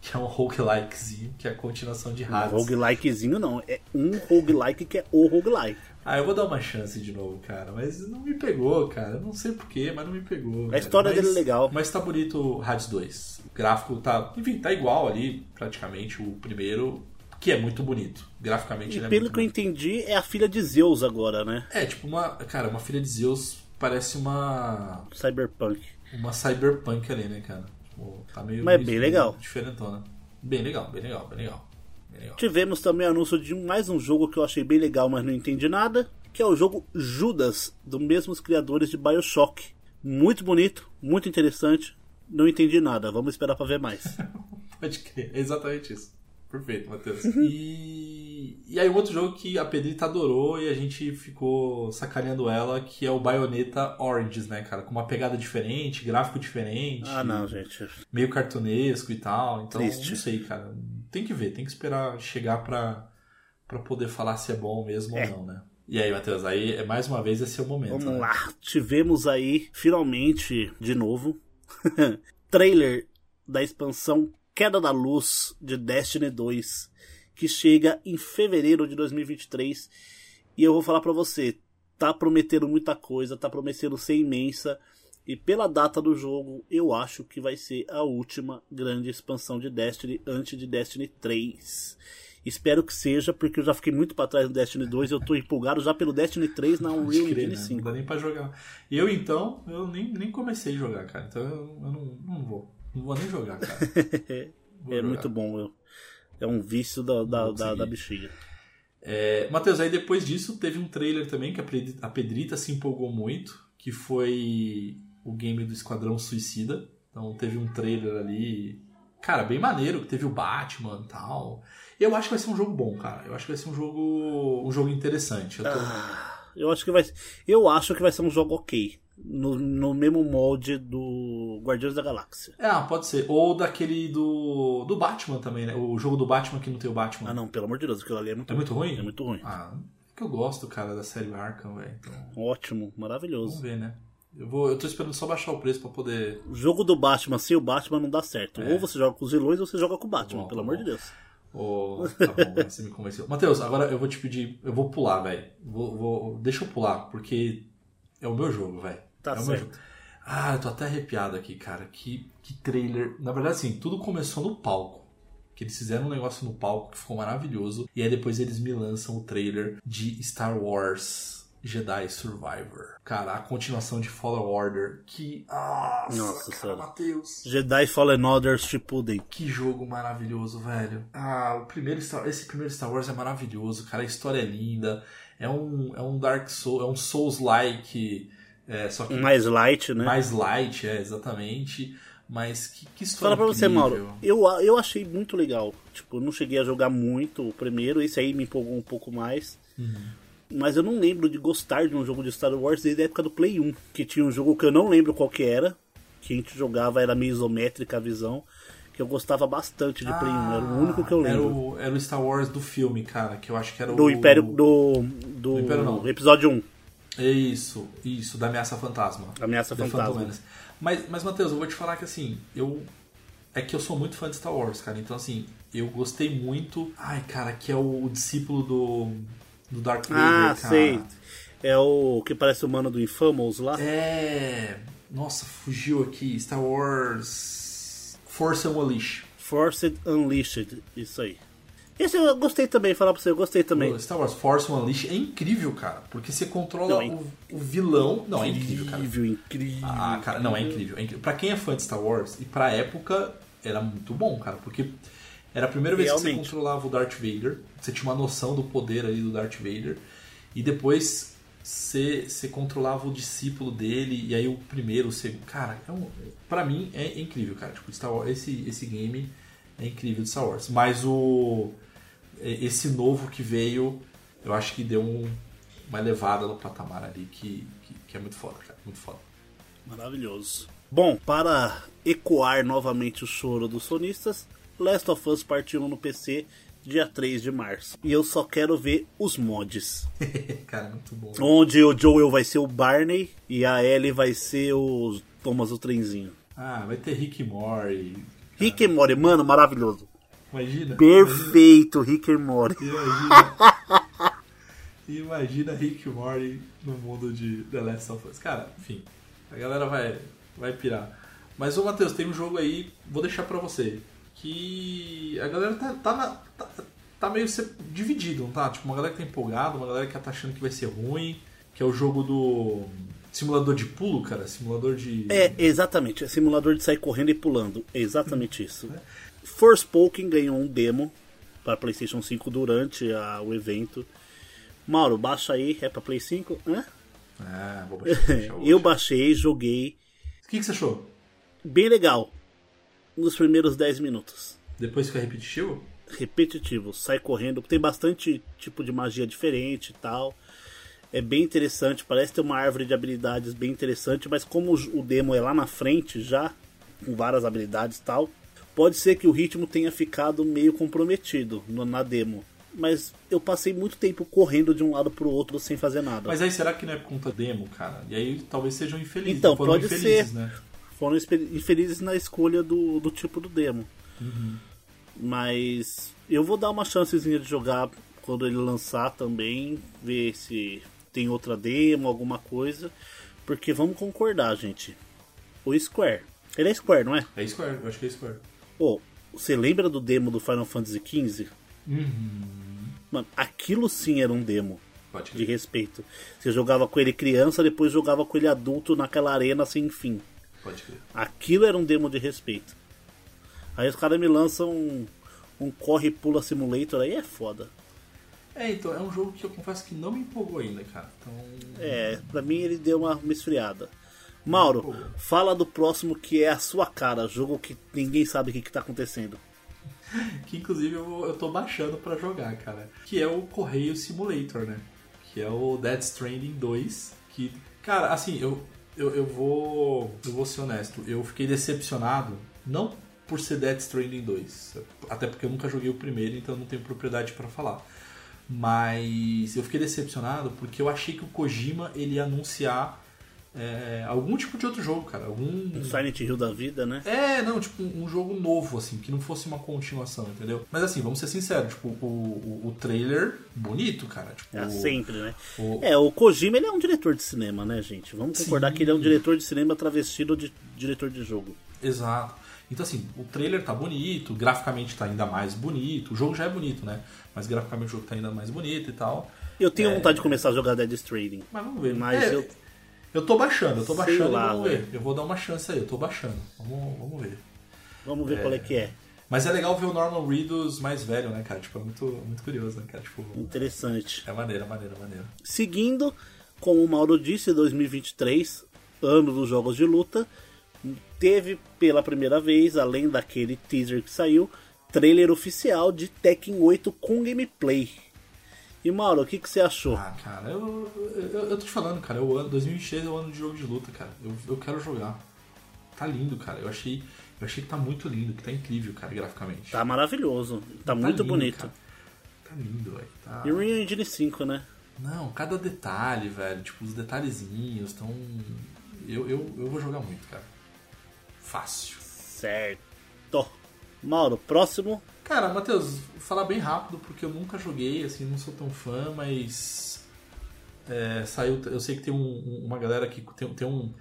Que é um roguelikezinho, que é a continuação de Hades. Roguelikezinho não, é um roguelike que é o roguelike. Ah, eu vou dar uma chance de novo, cara. Mas não me pegou, cara. Eu não sei porquê, mas não me pegou. A história Mas- dele é legal. Mas tá bonito o Hades 2. O gráfico tá. Enfim, tá igual ali, praticamente, o primeiro, que é muito bonito. Graficamente E ele é pelo que eu bonito. entendi, é a filha de Zeus agora, né? É, tipo uma. Cara, uma filha de Zeus parece uma. Cyberpunk. uma cyberpunk ali, né, cara? Tipo, tá meio. Mas é bem legal. Diferentona. Bem legal, bem legal, bem legal. Tivemos também anúncio de mais um jogo que eu achei bem legal, mas não entendi nada. Que é o jogo Judas, dos mesmos criadores de Bioshock. Muito bonito, muito interessante. Não entendi nada, vamos esperar pra ver mais. Pode crer, é exatamente isso. Perfeito, Matheus. E, e aí, um outro jogo que a Pedrita adorou e a gente ficou sacaneando ela, que é o Bayonetta Origins, né, cara? Com uma pegada diferente, gráfico diferente. ah, não, gente. Meio cartunesco e tal. Então, Triste. não sei, cara. Tem que ver, tem que esperar chegar pra, pra poder falar se é bom mesmo É. ou não, né? E aí, Matheus, aí, é mais uma vez, esse é o momento. Vamos né? lá, tivemos aí, finalmente, de novo, trailer da expansão Queda da Luz de Destiny 2, que chega em fevereiro de 2023. E eu vou falar pra você, tá prometendo muita coisa, tá prometendo ser imensa. E pela data do jogo, eu acho que vai ser a última grande expansão de Destiny antes de Destiny 3. Espero que seja, porque eu já fiquei muito pra trás do Destiny 2 e eu tô empolgado já pelo Destiny 3 na Unreal crer, Engine né? 5. Não dá nem pra jogar. Eu, então, eu nem, nem comecei a jogar, cara. Então, eu, eu não, não vou. Não vou nem jogar, cara. É jogar. muito bom. eu- É um vício da, da, da, da bexiga. É, Matheus, aí depois disso teve um trailer também que a Pedrita se empolgou muito, que foi o game do Esquadrão Suicida. Então teve um trailer ali, cara, bem maneiro, que teve o Batman e tal. Eu acho que vai ser um jogo bom, cara. Eu acho que vai ser um jogo, um jogo interessante. Eu tô- Ah, eu acho que vai Eu acho que vai ser um jogo ok. No, no mesmo molde do Guardiões da Galáxia. Ah, pode ser. Ou daquele do do Batman também, né? O jogo do Batman que não tem o Batman. Ah não, pelo amor de Deus, aquilo ali é muito É muito ruim? É muito ruim. Ah, que eu gosto, cara, da série Arkham, velho. Então, Ótimo, vamos maravilhoso. ver, né? Eu, vou, eu tô esperando só baixar o preço pra poder O jogo do Batman sem o Batman não dá certo. É. Ou você joga com os vilões ou você joga com o Batman, bom, pelo tá amor bom. de Deus. Ô, tá bom, você me convenceu. Matheus, agora eu vou te pedir. Eu vou pular, velho. Vou, vou- deixa eu pular, porque é o meu jogo, velho. Tá é o meu certo. jogo. Ah, eu tô até arrepiado aqui, cara. Que, que trailer. Na verdade, assim, tudo começou no palco. Que eles fizeram um negócio no palco que ficou maravilhoso. E aí depois eles me lançam o trailer de Star Wars Jedi Survivor. Cara, a continuação de Fallen Order. Que. Nossa, Nossa cara. Matheus. Jedi Fallen Order Shippuden. Que jogo maravilhoso, velho. Ah, o primeiro Star, esse primeiro Star Wars é maravilhoso, cara. A história é linda. É um, é um Dark Souls, é um Souls-like, é, só que Mais light, né? mais light, é, exatamente. Mas que, que história Fala pra você, incrível. Mauro. Eu, eu achei muito legal. Tipo, eu não cheguei a jogar muito o primeiro. Esse aí me empolgou um pouco mais. Uhum. Mas eu não lembro de gostar de um jogo de Star Wars desde a época do Play 1. Que tinha um jogo que eu não lembro qual que era. Que a gente jogava, era meio isométrica a visão. Que eu gostava bastante de Play 1. Era o único que eu Era lembro. o, era o Star Wars do filme, cara, que eu acho que era Do o... Império. Do. Do, Império não. episódio 1. Isso, isso, da Ameaça Fantasma. Ameaça The Fantasma. Mas, mas, Matheus, eu vou te falar que assim, eu. É que eu sou muito fã de Star Wars, cara. Então, assim, eu gostei muito. Ai, cara, que é o discípulo do. Do Darth Vader, Ah, cara. sei. É o que parece o mano do Infamous lá. É. Nossa, fugiu aqui. Star Wars. Force Unleashed. Forced Unleashed. Isso aí. Esse eu gostei também, falar pra você, eu gostei também. Star Wars Force Unleashed é incrível, cara. Porque você controla Não, é o, o vilão. Não, é incrível, cara. Incrível, incrível. Ah, cara, não, é incrível, é incrível. Pra quem é fã de Star Wars, e pra época, era muito bom, cara, porque era a primeira vez que Realmente. você controlava o Darth Vader, você tinha uma noção do poder ali do Darth Vader, e depois você, você controlava o discípulo dele, e aí o primeiro, o segundo. Cara, é um, pra mim é incrível, cara. Tipo, Star Wars, esse, esse game é incrível de Star Wars. Mas o. Esse novo que veio, eu acho que deu um- uma elevada no patamar ali que, que, que é muito foda, cara. Muito foda. Maravilhoso. Bom, para ecoar novamente o choro dos sonistas, Last of Us Part 1 no PC, dia 3 de março. E eu só quero ver os mods. cara, muito bom. Onde o Joel vai ser o Barney e a Ellie vai ser o Thomas o Trenzinho. Ah, vai ter Rick Morty. Rick and Morty, mano, maravilhoso. Imagina. Perfeito, Rick and Morty. Imagina. Imagina Rick Morty no mundo de The Last of Us. Cara, enfim. A galera vai, vai pirar. Mas, ô Matheus, tem um jogo aí, vou deixar pra você. Que a galera tá, tá, na- tá, tá meio dividido, não tá? Tipo, uma galera que tá empolgada, uma galera que tá achando que vai ser ruim. Que é o jogo do Simulador de pulo, cara? Simulador de. É, exatamente. É simulador de sair correndo e pulando. É exatamente isso. Forspoken ganhou um demo para PlayStation 5 durante a- o evento. Mauro, baixa aí, é pra Play 5? Hã? Ah, vou baixar. Eu baixei, joguei. O que, que você achou? Bem legal. Nos primeiros 10 minutos. Depois fica repetitivo? repetitivo, sai correndo, tem bastante tipo de magia diferente e tal. É bem interessante, parece ter uma árvore de habilidades bem interessante, mas como o demo é lá na frente já, com várias habilidades e tal, pode ser que o ritmo tenha ficado meio comprometido no- na demo. Mas eu passei muito tempo correndo de um lado pro outro sem fazer nada. Mas aí será que não é por conta demo, cara? E aí talvez sejam infelizes. Então, foram pode infelizes, ser. né? Foram infelizes na escolha do, do tipo do demo. Mas eu vou dar uma chancezinha de jogar quando ele lançar também, ver se tem outra demo, alguma coisa. Porque vamos concordar, gente. O Square. Ele é Square, não é? É Square, eu acho que é Square. Pô, você lembra do demo do Final Fantasy XV? Mano, aquilo sim era um demo Pode de respeito. Você jogava com ele criança, depois jogava com ele adulto naquela arena sem fim. Pode crer. Aquilo era um demo de respeito. Aí os caras me lançam um, um corre e pula simulator aí é foda. É, então, é um jogo que eu confesso que não me empolgou ainda, cara. Então. É, pra mim ele deu uma, uma esfriada. Mauro, Pô. fala do próximo que é a sua cara, jogo que ninguém sabe o que, que tá acontecendo. Que inclusive eu, eu tô baixando pra jogar, cara. Que é o Correio Simulator, né? Que é o Dead Stranding 2. Que, cara, assim, eu, eu, eu vou. Eu vou ser honesto. Eu fiquei decepcionado, não por ser Dead Stranding 2. Até porque eu nunca joguei o primeiro, então não tenho propriedade pra falar. Mas eu fiquei decepcionado porque eu achei que o Kojima ele ia anunciar é, algum tipo de outro jogo, cara. Algum. Um Silent Hill da vida, né? É, não, tipo, um um jogo novo, assim, que não fosse uma continuação, entendeu? Mas assim, vamos ser sinceros, tipo, o, o, o trailer, bonito, cara. Tipo, É sempre, né? o- É, o Kojima ele é um diretor de cinema, né, gente? Vamos concordar Sim. que ele é um diretor de cinema travestido de diretor de jogo. Exato. Então, assim, o trailer tá bonito, graficamente tá ainda mais bonito. O jogo já é bonito, né? Mas graficamente o jogo tá ainda mais bonito e tal. Eu tenho É. vontade de começar a jogar Dead Stranding. Mas vamos ver. Mas É, eu- eu tô baixando, eu tô Sei baixando lá, vamos ver. Eu vou dar uma chance aí, eu tô baixando. Vamos, vamos ver. Vamos ver qual é que é. Mas é legal ver o Norman Reedus mais velho, né, cara? Tipo, é muito, muito curioso, né, cara? Tipo, Interessante. é maneiro, é maneiro, é maneiro. Seguindo, como o Mauro disse, 2023, ano dos jogos de luta, teve pela primeira vez, além daquele teaser que saiu, trailer oficial de Tekken 8 com gameplay. E Mauro, o que, que você achou? Ah, cara, eu, eu, eu tô te falando, cara, o ano 2023 é o ano de jogo de luta, cara. Eu, eu quero jogar. Tá lindo, cara. Eu achei, eu achei que tá muito lindo, que tá incrível, cara, graficamente. Tá maravilhoso, tá, muito lindo, bonito. cara. Tá lindo, velho. Tá... E o Unreal Engine 5, né? Não, cada detalhe, velho. Tipo, os detalhezinhos estão. Eu, eu, eu vou jogar muito, cara. Fácil. Certo. Mauro, próximo. Cara, Matheus, vou falar bem rápido porque eu nunca joguei, assim, não sou tão fã, mas. é, saiu. Eu sei que tem um- um- uma galera que tem, tem um.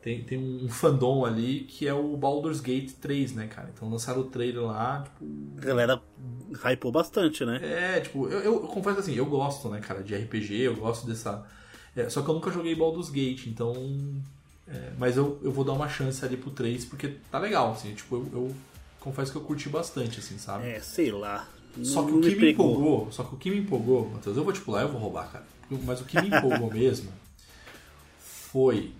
Tem, tem um fandom ali que é o Baldur's Gate 3, né, cara? Então lançaram o trailer lá, tipo. A galera hypou bastante, né? É, tipo, eu, eu, confesso assim, eu gosto, né, cara, de RPG, eu gosto dessa. é, só que eu nunca joguei Baldur's Gate, então. é, mas eu, eu vou dar uma chance ali pro 3, porque tá legal, assim, tipo, eu, eu confesso que eu curti bastante, assim, sabe? É, sei lá. Só que o que me pegou. empolgou, só que o que me empolgou, Matheus, eu vou te pular, eu vou roubar, cara. Mas o que me empolgou mesmo foi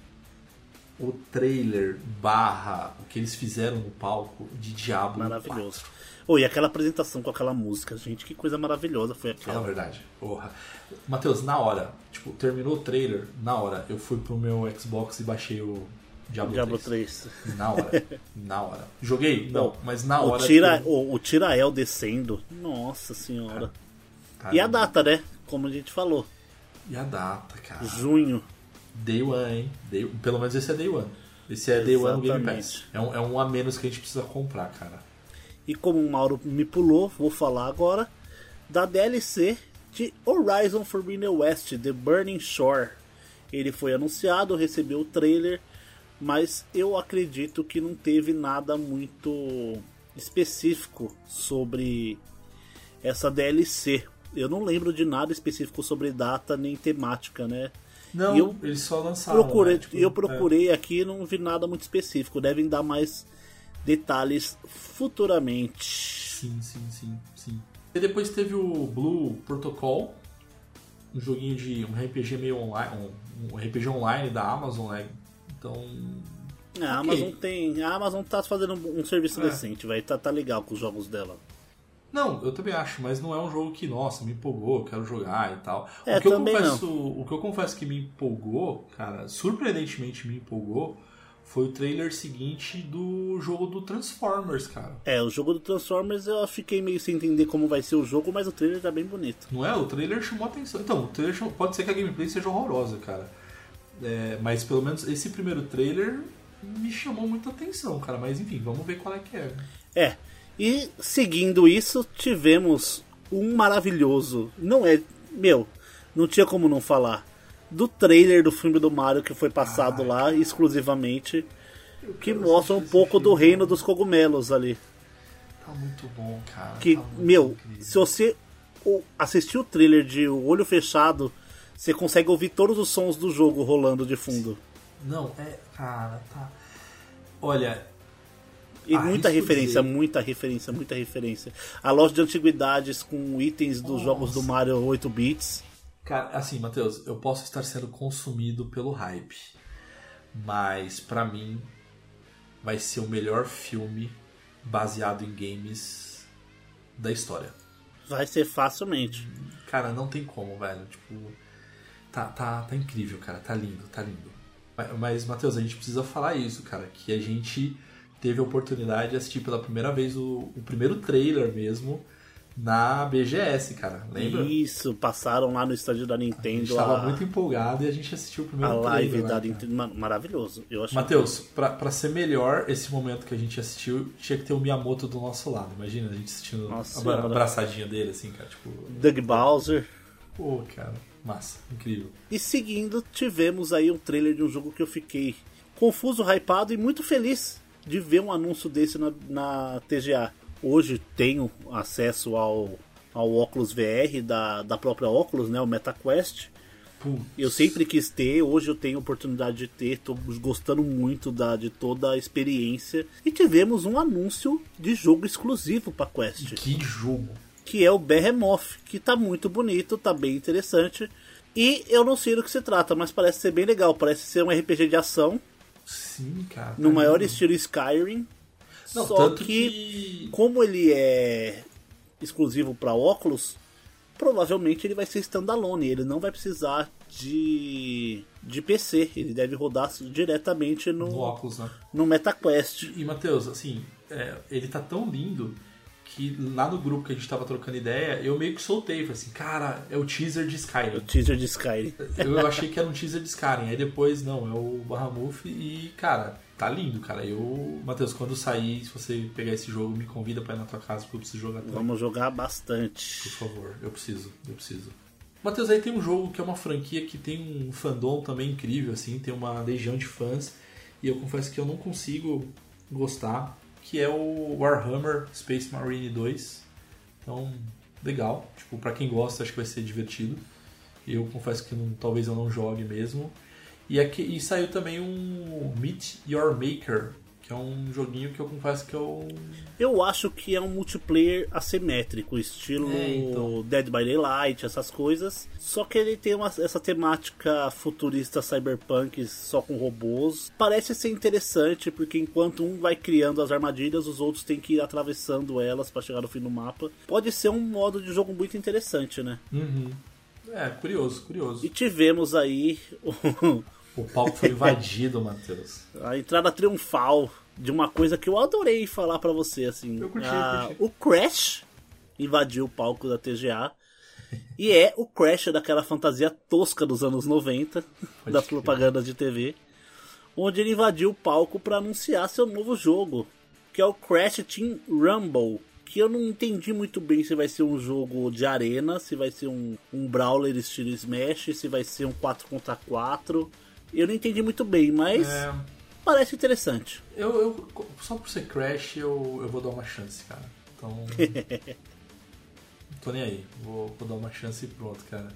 o trailer barra o que eles fizeram no palco de Diablo Maravilhoso. Ô, e aquela apresentação com aquela música, gente, que coisa maravilhosa foi aquela. verdade. Porra. Matheus, na hora, tipo, terminou o trailer, na hora, eu fui pro meu Xbox e baixei o Diablo, Diablo 3. 3. Na hora. na hora. Joguei? Não, mas na hora. O, tira, o, o Tirael descendo. Nossa senhora. cara, E a data, né? Como a gente falou. E a data, cara. Junho. Day One, hein? Day- pelo menos esse é Day One. Esse é Day One no Game Pass. Exatamente. É um, é um a menos que a gente precisa comprar, cara. E como o Mauro me pulou, vou falar agora da DLC de Horizon Forbidden West, The Burning Shore. Ele foi anunciado, recebeu o trailer, mas eu acredito que não teve nada muito específico sobre essa DLC. Eu não lembro de nada específico sobre data nem temática, né? Não, eu eles só lançaram. procurei, né? Tipo, eu procurei aqui e não vi nada muito específico. Devem dar mais detalhes futuramente. Sim, sim, sim, sim. E depois teve o Blue Protocol, um joguinho de um RPG meio online, um, um RPG online da Amazon, né? Então, A Ok. Amazon tem. A Amazon tá fazendo um serviço É. decente, vai. Tá, tá legal com os jogos dela. Não, eu também acho, mas não é um jogo que, nossa, me empolgou, eu quero jogar e tal. É, o, que eu confesso, o que eu confesso que me empolgou, cara, surpreendentemente me empolgou, foi o trailer seguinte do jogo do Transformers, cara. É, o jogo do Transformers eu fiquei meio sem entender como vai ser o jogo, mas o trailer tá bem bonito. Não é? O trailer chamou atenção. Então, o trailer chamou... pode ser que a gameplay seja horrorosa, cara. É, mas pelo menos esse primeiro trailer me chamou muita atenção, cara. Mas enfim, vamos ver qual é que é. É. E seguindo isso, tivemos um maravilhoso. Não é. Meu, não tinha como não falar. Do trailer do filme do Mario que foi passado lá exclusivamente. Que mostra um pouco esse do filme. reino dos cogumelos ali. Tá muito bom, cara. Que, tá meu, incrível. se você assistir o trailer de o olho fechado, você consegue ouvir todos os sons do jogo rolando de fundo. Não, é. Cara, tá. Olha, E Ah, muita referência, dizer. muita referência, muita referência. A loja de antiguidades com itens dos Nossa. jogos do Mario 8 bits. Cara, assim, Matheus, eu posso estar sendo consumido pelo hype, mas pra mim vai ser o melhor filme baseado em games da história. Vai ser facilmente. Cara, não tem como, velho. Tipo, tá, tá, tá incrível, cara. Tá lindo, tá lindo. Mas, mas, Matheus, a gente precisa falar isso, cara. Que a gente teve a oportunidade de assistir pela primeira vez o, o primeiro trailer mesmo na BGS, cara. Lembra? Isso, passaram lá no estádio da A gente Nintendo tava a, muito empolgado e a gente assistiu o a primeiro live trailer. da né? Nintendo. Maravilhoso. Eu achei. Matheus, pra, pra ser melhor esse momento que a gente assistiu, tinha que ter o Miyamoto do nosso lado. Imagina a gente assistindo Nossa a, abraçadinha dele, assim, cara. Tipo, Doug Bowser. pô, cara, massa, incrível. E seguindo, tivemos aí um trailer de um jogo que eu fiquei confuso, hypado e muito feliz de ver um anúncio desse na, na TGA. Hoje tenho acesso ao, ao óculos VR da, da própria óculos, né, o MetaQuest. Putz. Eu sempre quis ter, hoje eu tenho a oportunidade de ter, tô gostando muito da, de toda a experiência. E tivemos um anúncio de jogo exclusivo para Quest Que jogo. Que é o Behemoth, que tá muito bonito, tá bem interessante. E eu não sei do que se trata, mas parece ser bem legal. Parece ser um RPG de ação, Sim, cara. no tá maior estilo Skyrim. Não, só que, que... como ele é exclusivo para óculos, provavelmente ele vai ser standalone. Ele não vai precisar de, de PC. Ele deve rodar diretamente no, No óculos, né? no MetaQuest. E, Matheus, assim, é, ele tá tão lindo que lá no grupo que a gente tava trocando ideia, eu meio que soltei. Falei assim, cara, é o teaser de O Skyrim. teaser de Skyrim. Eu achei que era um teaser de Skyrim. Aí depois, não, é o Bahamut e, cara, tá lindo, cara. Eu, Matheus, quando sair, se você pegar esse jogo, me convida pra ir na tua casa, porque eu preciso jogar também. Vamos jogar bastante. Por favor, eu preciso, eu preciso. Matheus, aí tem um jogo que é uma franquia que tem um fandom também incrível, assim, tem uma legião de fãs, e eu confesso que eu não consigo gostar, que é o Warhammer Space Marine 2. Então, legal, tipo, pra quem gosta, acho que vai ser divertido. Eu confesso que não- talvez eu não jogue mesmo. E, aqui, e saiu também um Meet Your Maker, que é um joguinho que eu confesso que eu Eu acho que é um multiplayer assimétrico, estilo É, então. Dead by Daylight, essas coisas. Só que ele tem uma- essa temática futurista cyberpunk só com robôs. Parece ser interessante, porque enquanto um vai criando as armadilhas, os outros têm que ir atravessando elas para chegar no fim do mapa. Pode ser um modo de jogo muito interessante, né? Uhum. É, curioso, curioso. E tivemos aí o- O palco foi invadido, Matheus. a entrada triunfal de uma coisa que eu adorei falar pra você, assim. Eu curti, Ah, curti. O Crash invadiu o palco da TGA. E é o Crash daquela fantasia tosca dos anos 90, Pode das propagandas de TV, onde ele invadiu o palco pra anunciar seu novo jogo, que é o Crash Team Rumble. Que eu não entendi muito bem se vai ser um jogo de arena, se vai ser um, um brawler estilo Smash, se vai ser um 4 contra 4 Eu não entendi muito bem, mas É, parece interessante. eu, eu- só por ser Crash, eu, eu vou dar uma chance, cara. Então. não tô nem aí. Vou, vou dar uma chance e pronto, cara.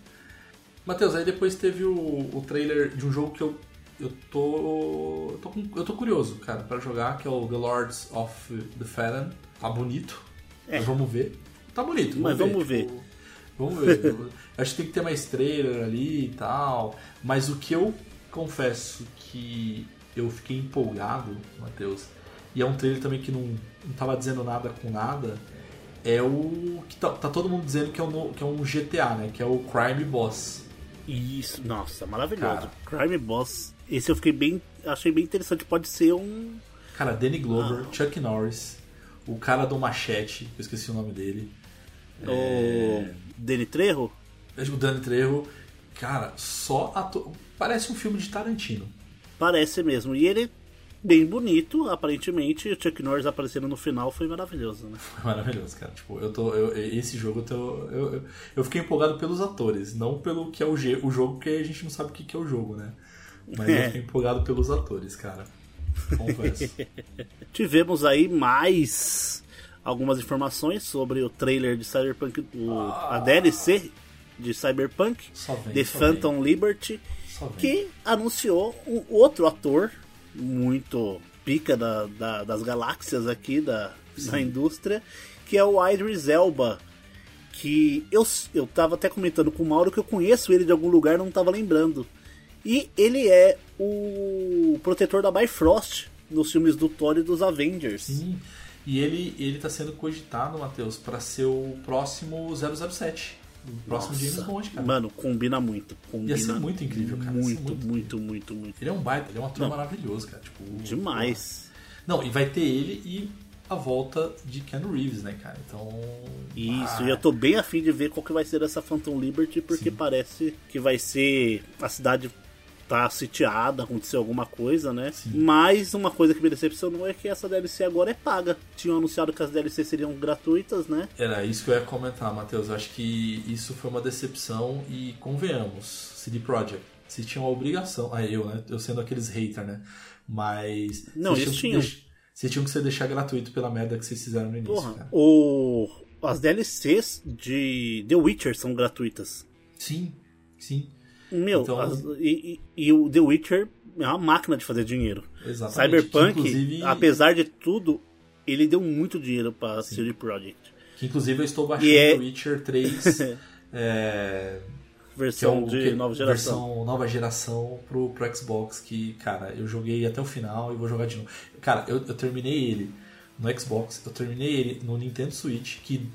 Matheus, aí depois teve o, o trailer de um jogo que eu, eu tô. Eu tô, eu tô curioso, cara, pra jogar, que é o The Lords of the Fallen. Tá bonito. É. Mas vamos ver. Tá bonito, Mas vamos tipo, Vamos ver. Eu Acho que tem que ter mais trailer ali e tal. Mas o que eu confesso que eu fiquei empolgado, Matheus, e é um trailer também que não, não tava dizendo nada com nada, é o. que tá, tá todo mundo dizendo que é, um, que é um GTA, né? Que é o Crime Boss. Isso, nossa, maravilhoso. Cara. Crime Boss. Esse eu fiquei bem. Achei bem interessante. Pode ser um. Cara, Danny Glover, Ah. Chuck Norris, o cara do Machete, eu esqueci o nome dele. O. Danny Trejo? O Danny Trejo. Cara, só ator. Parece um filme de Tarantino. Parece mesmo. E ele, bem bonito, aparentemente. O Chuck Norris aparecendo no final foi maravilhoso, né? Foi maravilhoso, cara. Tipo, eu tô. eu- esse jogo eu, tô, eu, eu, eu fiquei empolgado pelos atores, não pelo que é o, o jogo, porque a gente não sabe o que que é o jogo, né? Mas eu É. fiquei empolgado pelos atores, cara. Confesso. Tivemos aí mais algumas informações sobre o trailer de Cyberpunk, o- a DLC de Cyberpunk, vem, The Phantom Liberty, vem. Que anunciou um outro ator muito pica da- da- das galáxias aqui da, da indústria, que é o Idris Elba. Que eu, eu tava até comentando com o Mauro que eu conheço ele de algum lugar, não tava lembrando. E ele é o protetor da Bifrost nos filmes do Thor e dos Avengers. Sim. E ele, ele tá sendo cogitado, Matheus, pra ser o próximo 007. Próximo James Bond, cara. Mano, combina muito. Combina Ia ser muito incrível, cara. Muito, muito muito, muito, muito. Ele é um baita, ele é um ator maravilhoso, cara. Tipo, Demais. Não, e vai ter ele e a volta de Ken Reeves, né, cara? Então. Isso, ah, e eu tô bem afim de ver qual que vai ser essa Phantom Liberty, porque Sim. parece que vai ser. A cidade tá sitiada, aconteceu alguma coisa, né? Sim. Mas uma coisa que me decepcionou é que essa DLC agora é paga. Tinham anunciado que as DLCs seriam gratuitas, né? Era isso que eu ia comentar, Matheus. Eu acho que isso foi uma decepção e convenhamos, CD Projekt, se tinham a obrigação, ah, eu, né? Eu sendo aqueles hater, né? Mas. Não, tinham. deix- Vocês tinham que ser deixar gratuito pela merda que vocês fizeram no início, Porra, cara. o... as DLCs de The Witcher são gratuitas. Sim, sim. Meu, Então- as- e, e- e o The Witcher é uma máquina de fazer dinheiro. Exatamente. Cyberpunk, Que, inclusive, apesar de tudo, ele deu muito dinheiro pra CD Projekt. que, inclusive eu estou baixando é- Witcher 3. é, que é Versão o de que- nova geração. Versão nova geração pro, pro Xbox, que, cara, eu joguei até o final e vou jogar de novo. Cara, eu, eu terminei ele no Xbox, eu terminei ele no Nintendo Switch, que,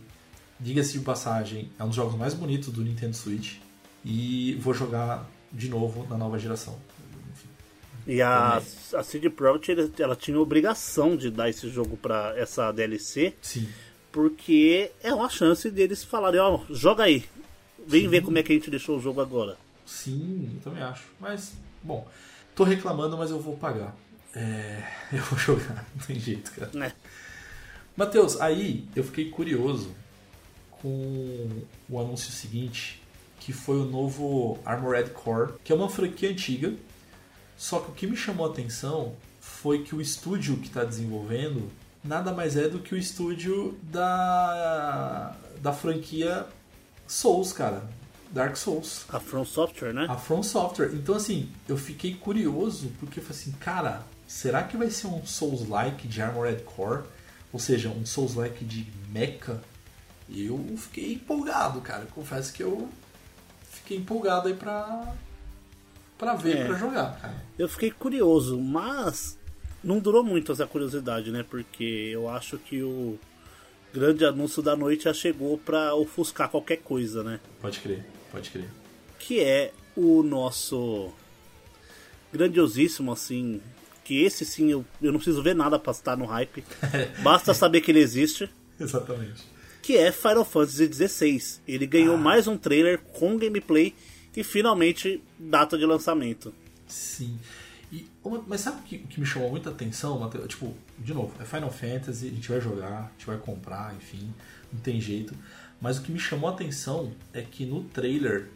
diga-se de passagem, é um dos jogos mais bonitos do Nintendo Switch. E vou jogar de novo na nova geração. E a, a CD Projekt ela, ela tinha obrigação de dar esse jogo pra essa DLC, Sim. porque é uma chance deles falarem, ó, joga aí. Vem ver como é que a gente deixou o jogo agora. Sim, eu também acho. Mas, bom, tô reclamando, mas eu vou pagar. É, eu vou jogar, não tem jeito, cara. Né? Matheus, aí eu fiquei curioso com o anúncio seguinte, que foi o novo Armored Core, que é uma franquia antiga, só que o que me chamou a atenção foi que o estúdio que está desenvolvendo nada mais é do que o estúdio da, da franquia Souls, cara. Dark Souls. A From Software, né? A From Software. Então, assim, eu fiquei curioso porque eu falei assim, cara, será que vai ser um Souls-like de Armored Core? Ou seja, um Souls-like de Mecha? Eu fiquei empolgado, cara. Confesso que eu fiquei empolgado aí pra, pra ver, É. pra jogar, cara. Eu fiquei curioso, mas não durou muito essa curiosidade, né? Porque eu acho que o grande anúncio da noite já chegou pra ofuscar qualquer coisa, né? Pode crer, pode crer. que é o nosso grandiosíssimo, assim. Que esse sim eu, eu não preciso ver nada pra estar no hype. Basta saber que ele existe. Exatamente. Que é Final Fantasy XVI. Ele ganhou mais um trailer com gameplay e finalmente data de lançamento. Sim. E, mas sabe o que, que me chamou muita atenção, Matheus? Tipo, de novo, é Final Fantasy, a gente vai jogar, a gente vai comprar, enfim, não tem jeito. Mas o que me chamou a atenção é que no trailer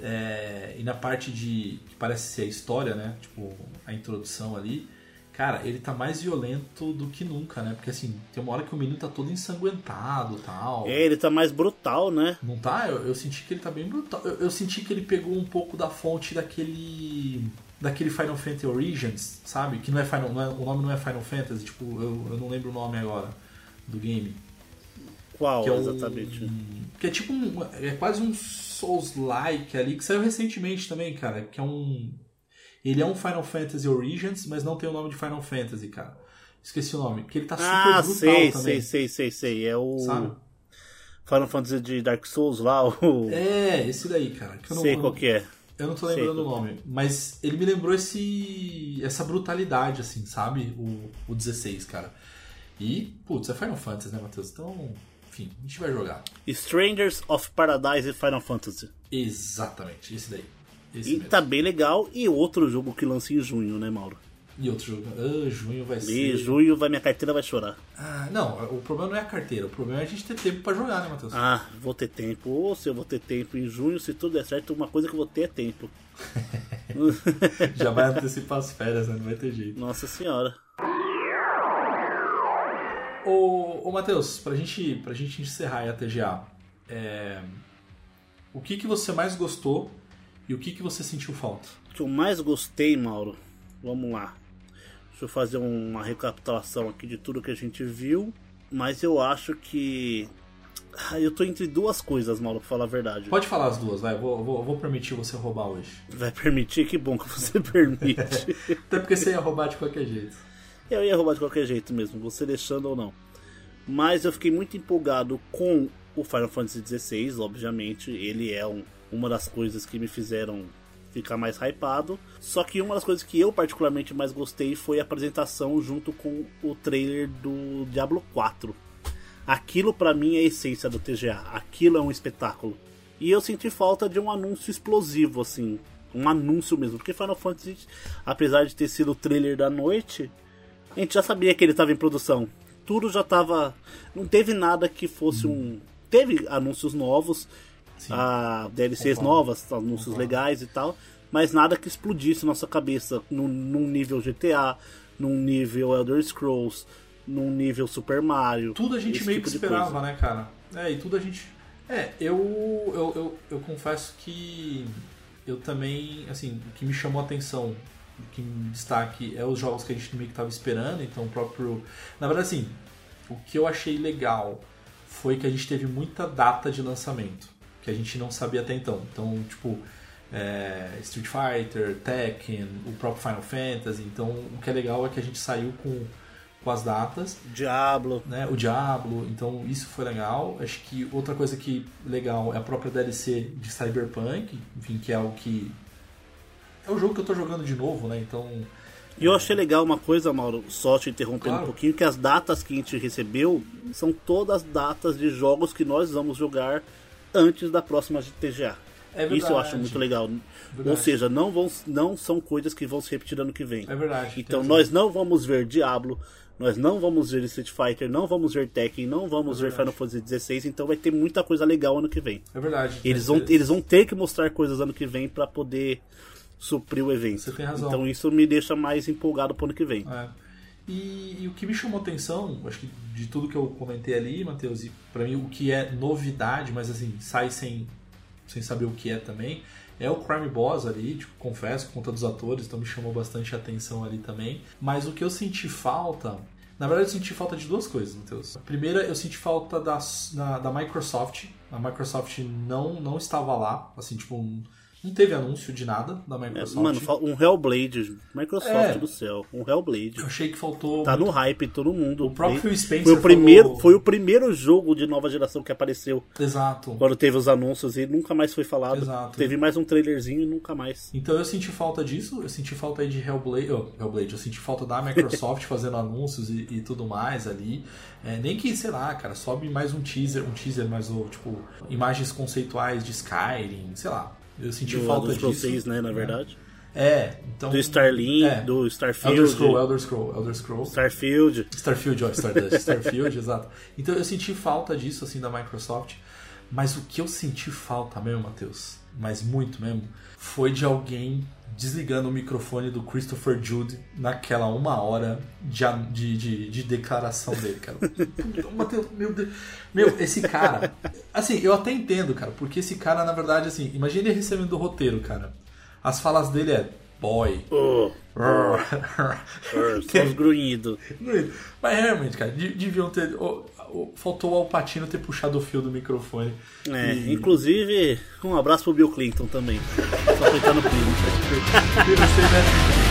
é, e na parte de. que parece ser a história, né? Tipo, a introdução ali. Cara, ele tá mais violento do que nunca, né? Porque assim, tem uma hora que o menino tá todo ensanguentado e tal. É, ele tá mais brutal, né? Não tá? Eu, eu senti que ele tá bem brutal. Eu, eu senti que ele pegou um pouco da fonte daquele. Daquele Final Fantasy Origins, sabe? Que não é Final. Não é- o nome não é Final Fantasy, tipo, eu, eu não lembro o nome agora do game. Qual Que é um- exatamente? Que é tipo um. É quase um Souls-like ali, que saiu recentemente também, cara. Que é um. Ele é um Final Fantasy Origins, mas não tem o nome de Final Fantasy, cara. Esqueci o nome. Porque ele tá super Ah, brutal sei, também. sei, sei, sei, sei. É o Sabe? Final Fantasy de Dark Souls lá, o. É, esse daí, cara. Que eu não, sei qual que é. Eu não tô lembrando o qual nome, mas ele me lembrou esse essa brutalidade, assim, sabe? O, o 16, cara. E, putz, é Final Fantasy, né, Matheus? Então, enfim, a gente vai jogar. Strangers of Paradise e Final Fantasy. Exatamente, esse daí. Esse E mesmo. tá bem legal. E outro jogo que lança em junho, né, Mauro? E outro jogo. Ah, junho vai E ser. junho vai, minha carteira vai chorar. Ah, não, o problema não é a carteira, o problema é a gente ter tempo pra jogar, né, Matheus? Ah, vou ter tempo. Ou se eu vou ter tempo em junho, se tudo der certo, uma coisa que eu vou ter é tempo. Já vai antecipar as férias, né? Não vai ter jeito. Nossa senhora. Ô, ô Matheus, pra gente, pra gente encerrar aí a TGA, é, o que, que você mais gostou e o que, que você sentiu falta? O que eu mais gostei, Mauro, vamos lá. Deixa eu fazer uma recapitulação aqui de tudo que a gente viu. Mas eu acho que. Ah, eu tô entre duas coisas, Mauro, pra falar a verdade. Pode falar as duas, vai. Vou, vou, vou permitir você roubar hoje. Vai permitir? Que bom que você permite. Até porque você ia roubar de qualquer jeito. eu ia roubar de qualquer jeito mesmo, você deixando ou não. Mas eu fiquei muito empolgado com o Final Fantasy XVI, obviamente. Ele é um- uma das coisas que me fizeram ficar mais hypado. Só que uma das coisas que eu particularmente mais gostei foi a apresentação junto com o trailer do Diablo 4. Aquilo pra mim é a essência do TGA. Aquilo é um espetáculo. E eu senti falta de um anúncio explosivo, assim. Um anúncio mesmo. Porque Final Fantasy, apesar de ter sido o trailer da noite, a gente já sabia que ele estava em produção. Tudo já estava. Não teve nada que fosse um. Teve anúncios novos, Sim. a DLCs Concordo. novas, anúncios legais e tal, mas nada que explodisse nossa cabeça num, num nível GTA, num nível Elder Scrolls, num nível Super Mario. Tudo a gente meio tipo que esperava, coisa. né, cara? É, e tudo a gente. É, eu, eu, eu, eu confesso que eu também, assim, o que me chamou a atenção, o que me destaque é os jogos que a gente meio que tava esperando, então o próprio. Na verdade, assim, o que eu achei legal foi que a gente teve muita data de lançamento, que a gente não sabia até então. Então, tipo, é, Street Fighter, Tekken, o próprio Final Fantasy. Então, o que é legal é que a gente saiu com, com as datas Diablo. né, o Diablo, então isso foi legal. Acho que outra coisa que legal é a própria DLC de Cyberpunk, enfim, que é o que é o jogo que eu tô jogando de novo, né? Então, E eu achei legal uma coisa, Mauro, só te interrompendo Claro. um pouquinho, que as datas que a gente recebeu são todas datas de jogos que nós vamos jogar antes da próxima TGA. É Isso eu verdade. acho muito legal. Verdade. Ou seja, não, vão, não são coisas que vão se repetir ano que vem. é verdade. Então nós não vamos ver Diablo, nós não vamos ver Street Fighter, não vamos ver Tekken, não vamos É ver Final Fantasy XVI, então vai ter muita coisa legal ano que vem. É verdade. Eles vão, eles vão ter que mostrar coisas ano que vem pra poder suprir o evento. Você tem razão. Então isso me deixa mais empolgado pro ano que vem. É. E, e o que me chamou atenção, acho que de tudo que eu comentei ali, Matheus, e pra mim o que é novidade, mas assim, sai sem, sem saber o que é também, é o Crime Boss ali, tipo, confesso, por conta dos atores, então me chamou bastante atenção ali também. Mas o que eu senti falta. Na verdade, eu senti falta de duas coisas, Matheus. A primeira, eu senti falta da, da, da Microsoft. A Microsoft não, não estava lá, assim, tipo, não teve anúncio de nada da É, Microsoft. mano, um Hellblade, Microsoft É. do céu, um Hellblade. eu achei que faltou. Tá muito- no hype todo mundo. O próprio Phil Spencer foi o primeiro, falou- foi o primeiro jogo de nova geração que apareceu Exato. quando teve os anúncios e nunca mais foi falado. Exato. Teve mais um trailerzinho e nunca mais. Então eu senti falta disso, eu senti falta aí de Hellblade, oh, Hellblade eu senti falta da Microsoft fazendo anúncios e, e tudo mais ali. É, nem que, sei lá, cara, sobe mais um teaser, um teaser mais, ou, tipo, imagens conceituais de Skyrim, sei lá. Eu senti Do, falta dos disso. vocês, né, na verdade. É, então... Do Starlink, é. do Starfield. Elder Scroll, Elder Scroll, Elder Scroll. Starfield. Starfield, ó, Stardust, Starfield, exato. Então eu senti falta disso, assim, da Microsoft. Mas o que eu senti falta mesmo, Matheus, mas muito mesmo, foi de alguém desligando o microfone do Christopher Jude naquela uma hora de, de, de, de declaração dele, cara. Mateus, meu Deus. Meu, esse cara. Assim, eu até entendo, cara, porque esse cara, na verdade, assim, imagine ele recebendo o roteiro, cara. As falas dele é boy. Oh, só os grunhidos. Mas realmente, cara, deviam ter. Faltou o Alpatino ter puxado o fio do microfone. É, e... inclusive, um abraço pro Bill Clinton também. Só apertar no clima.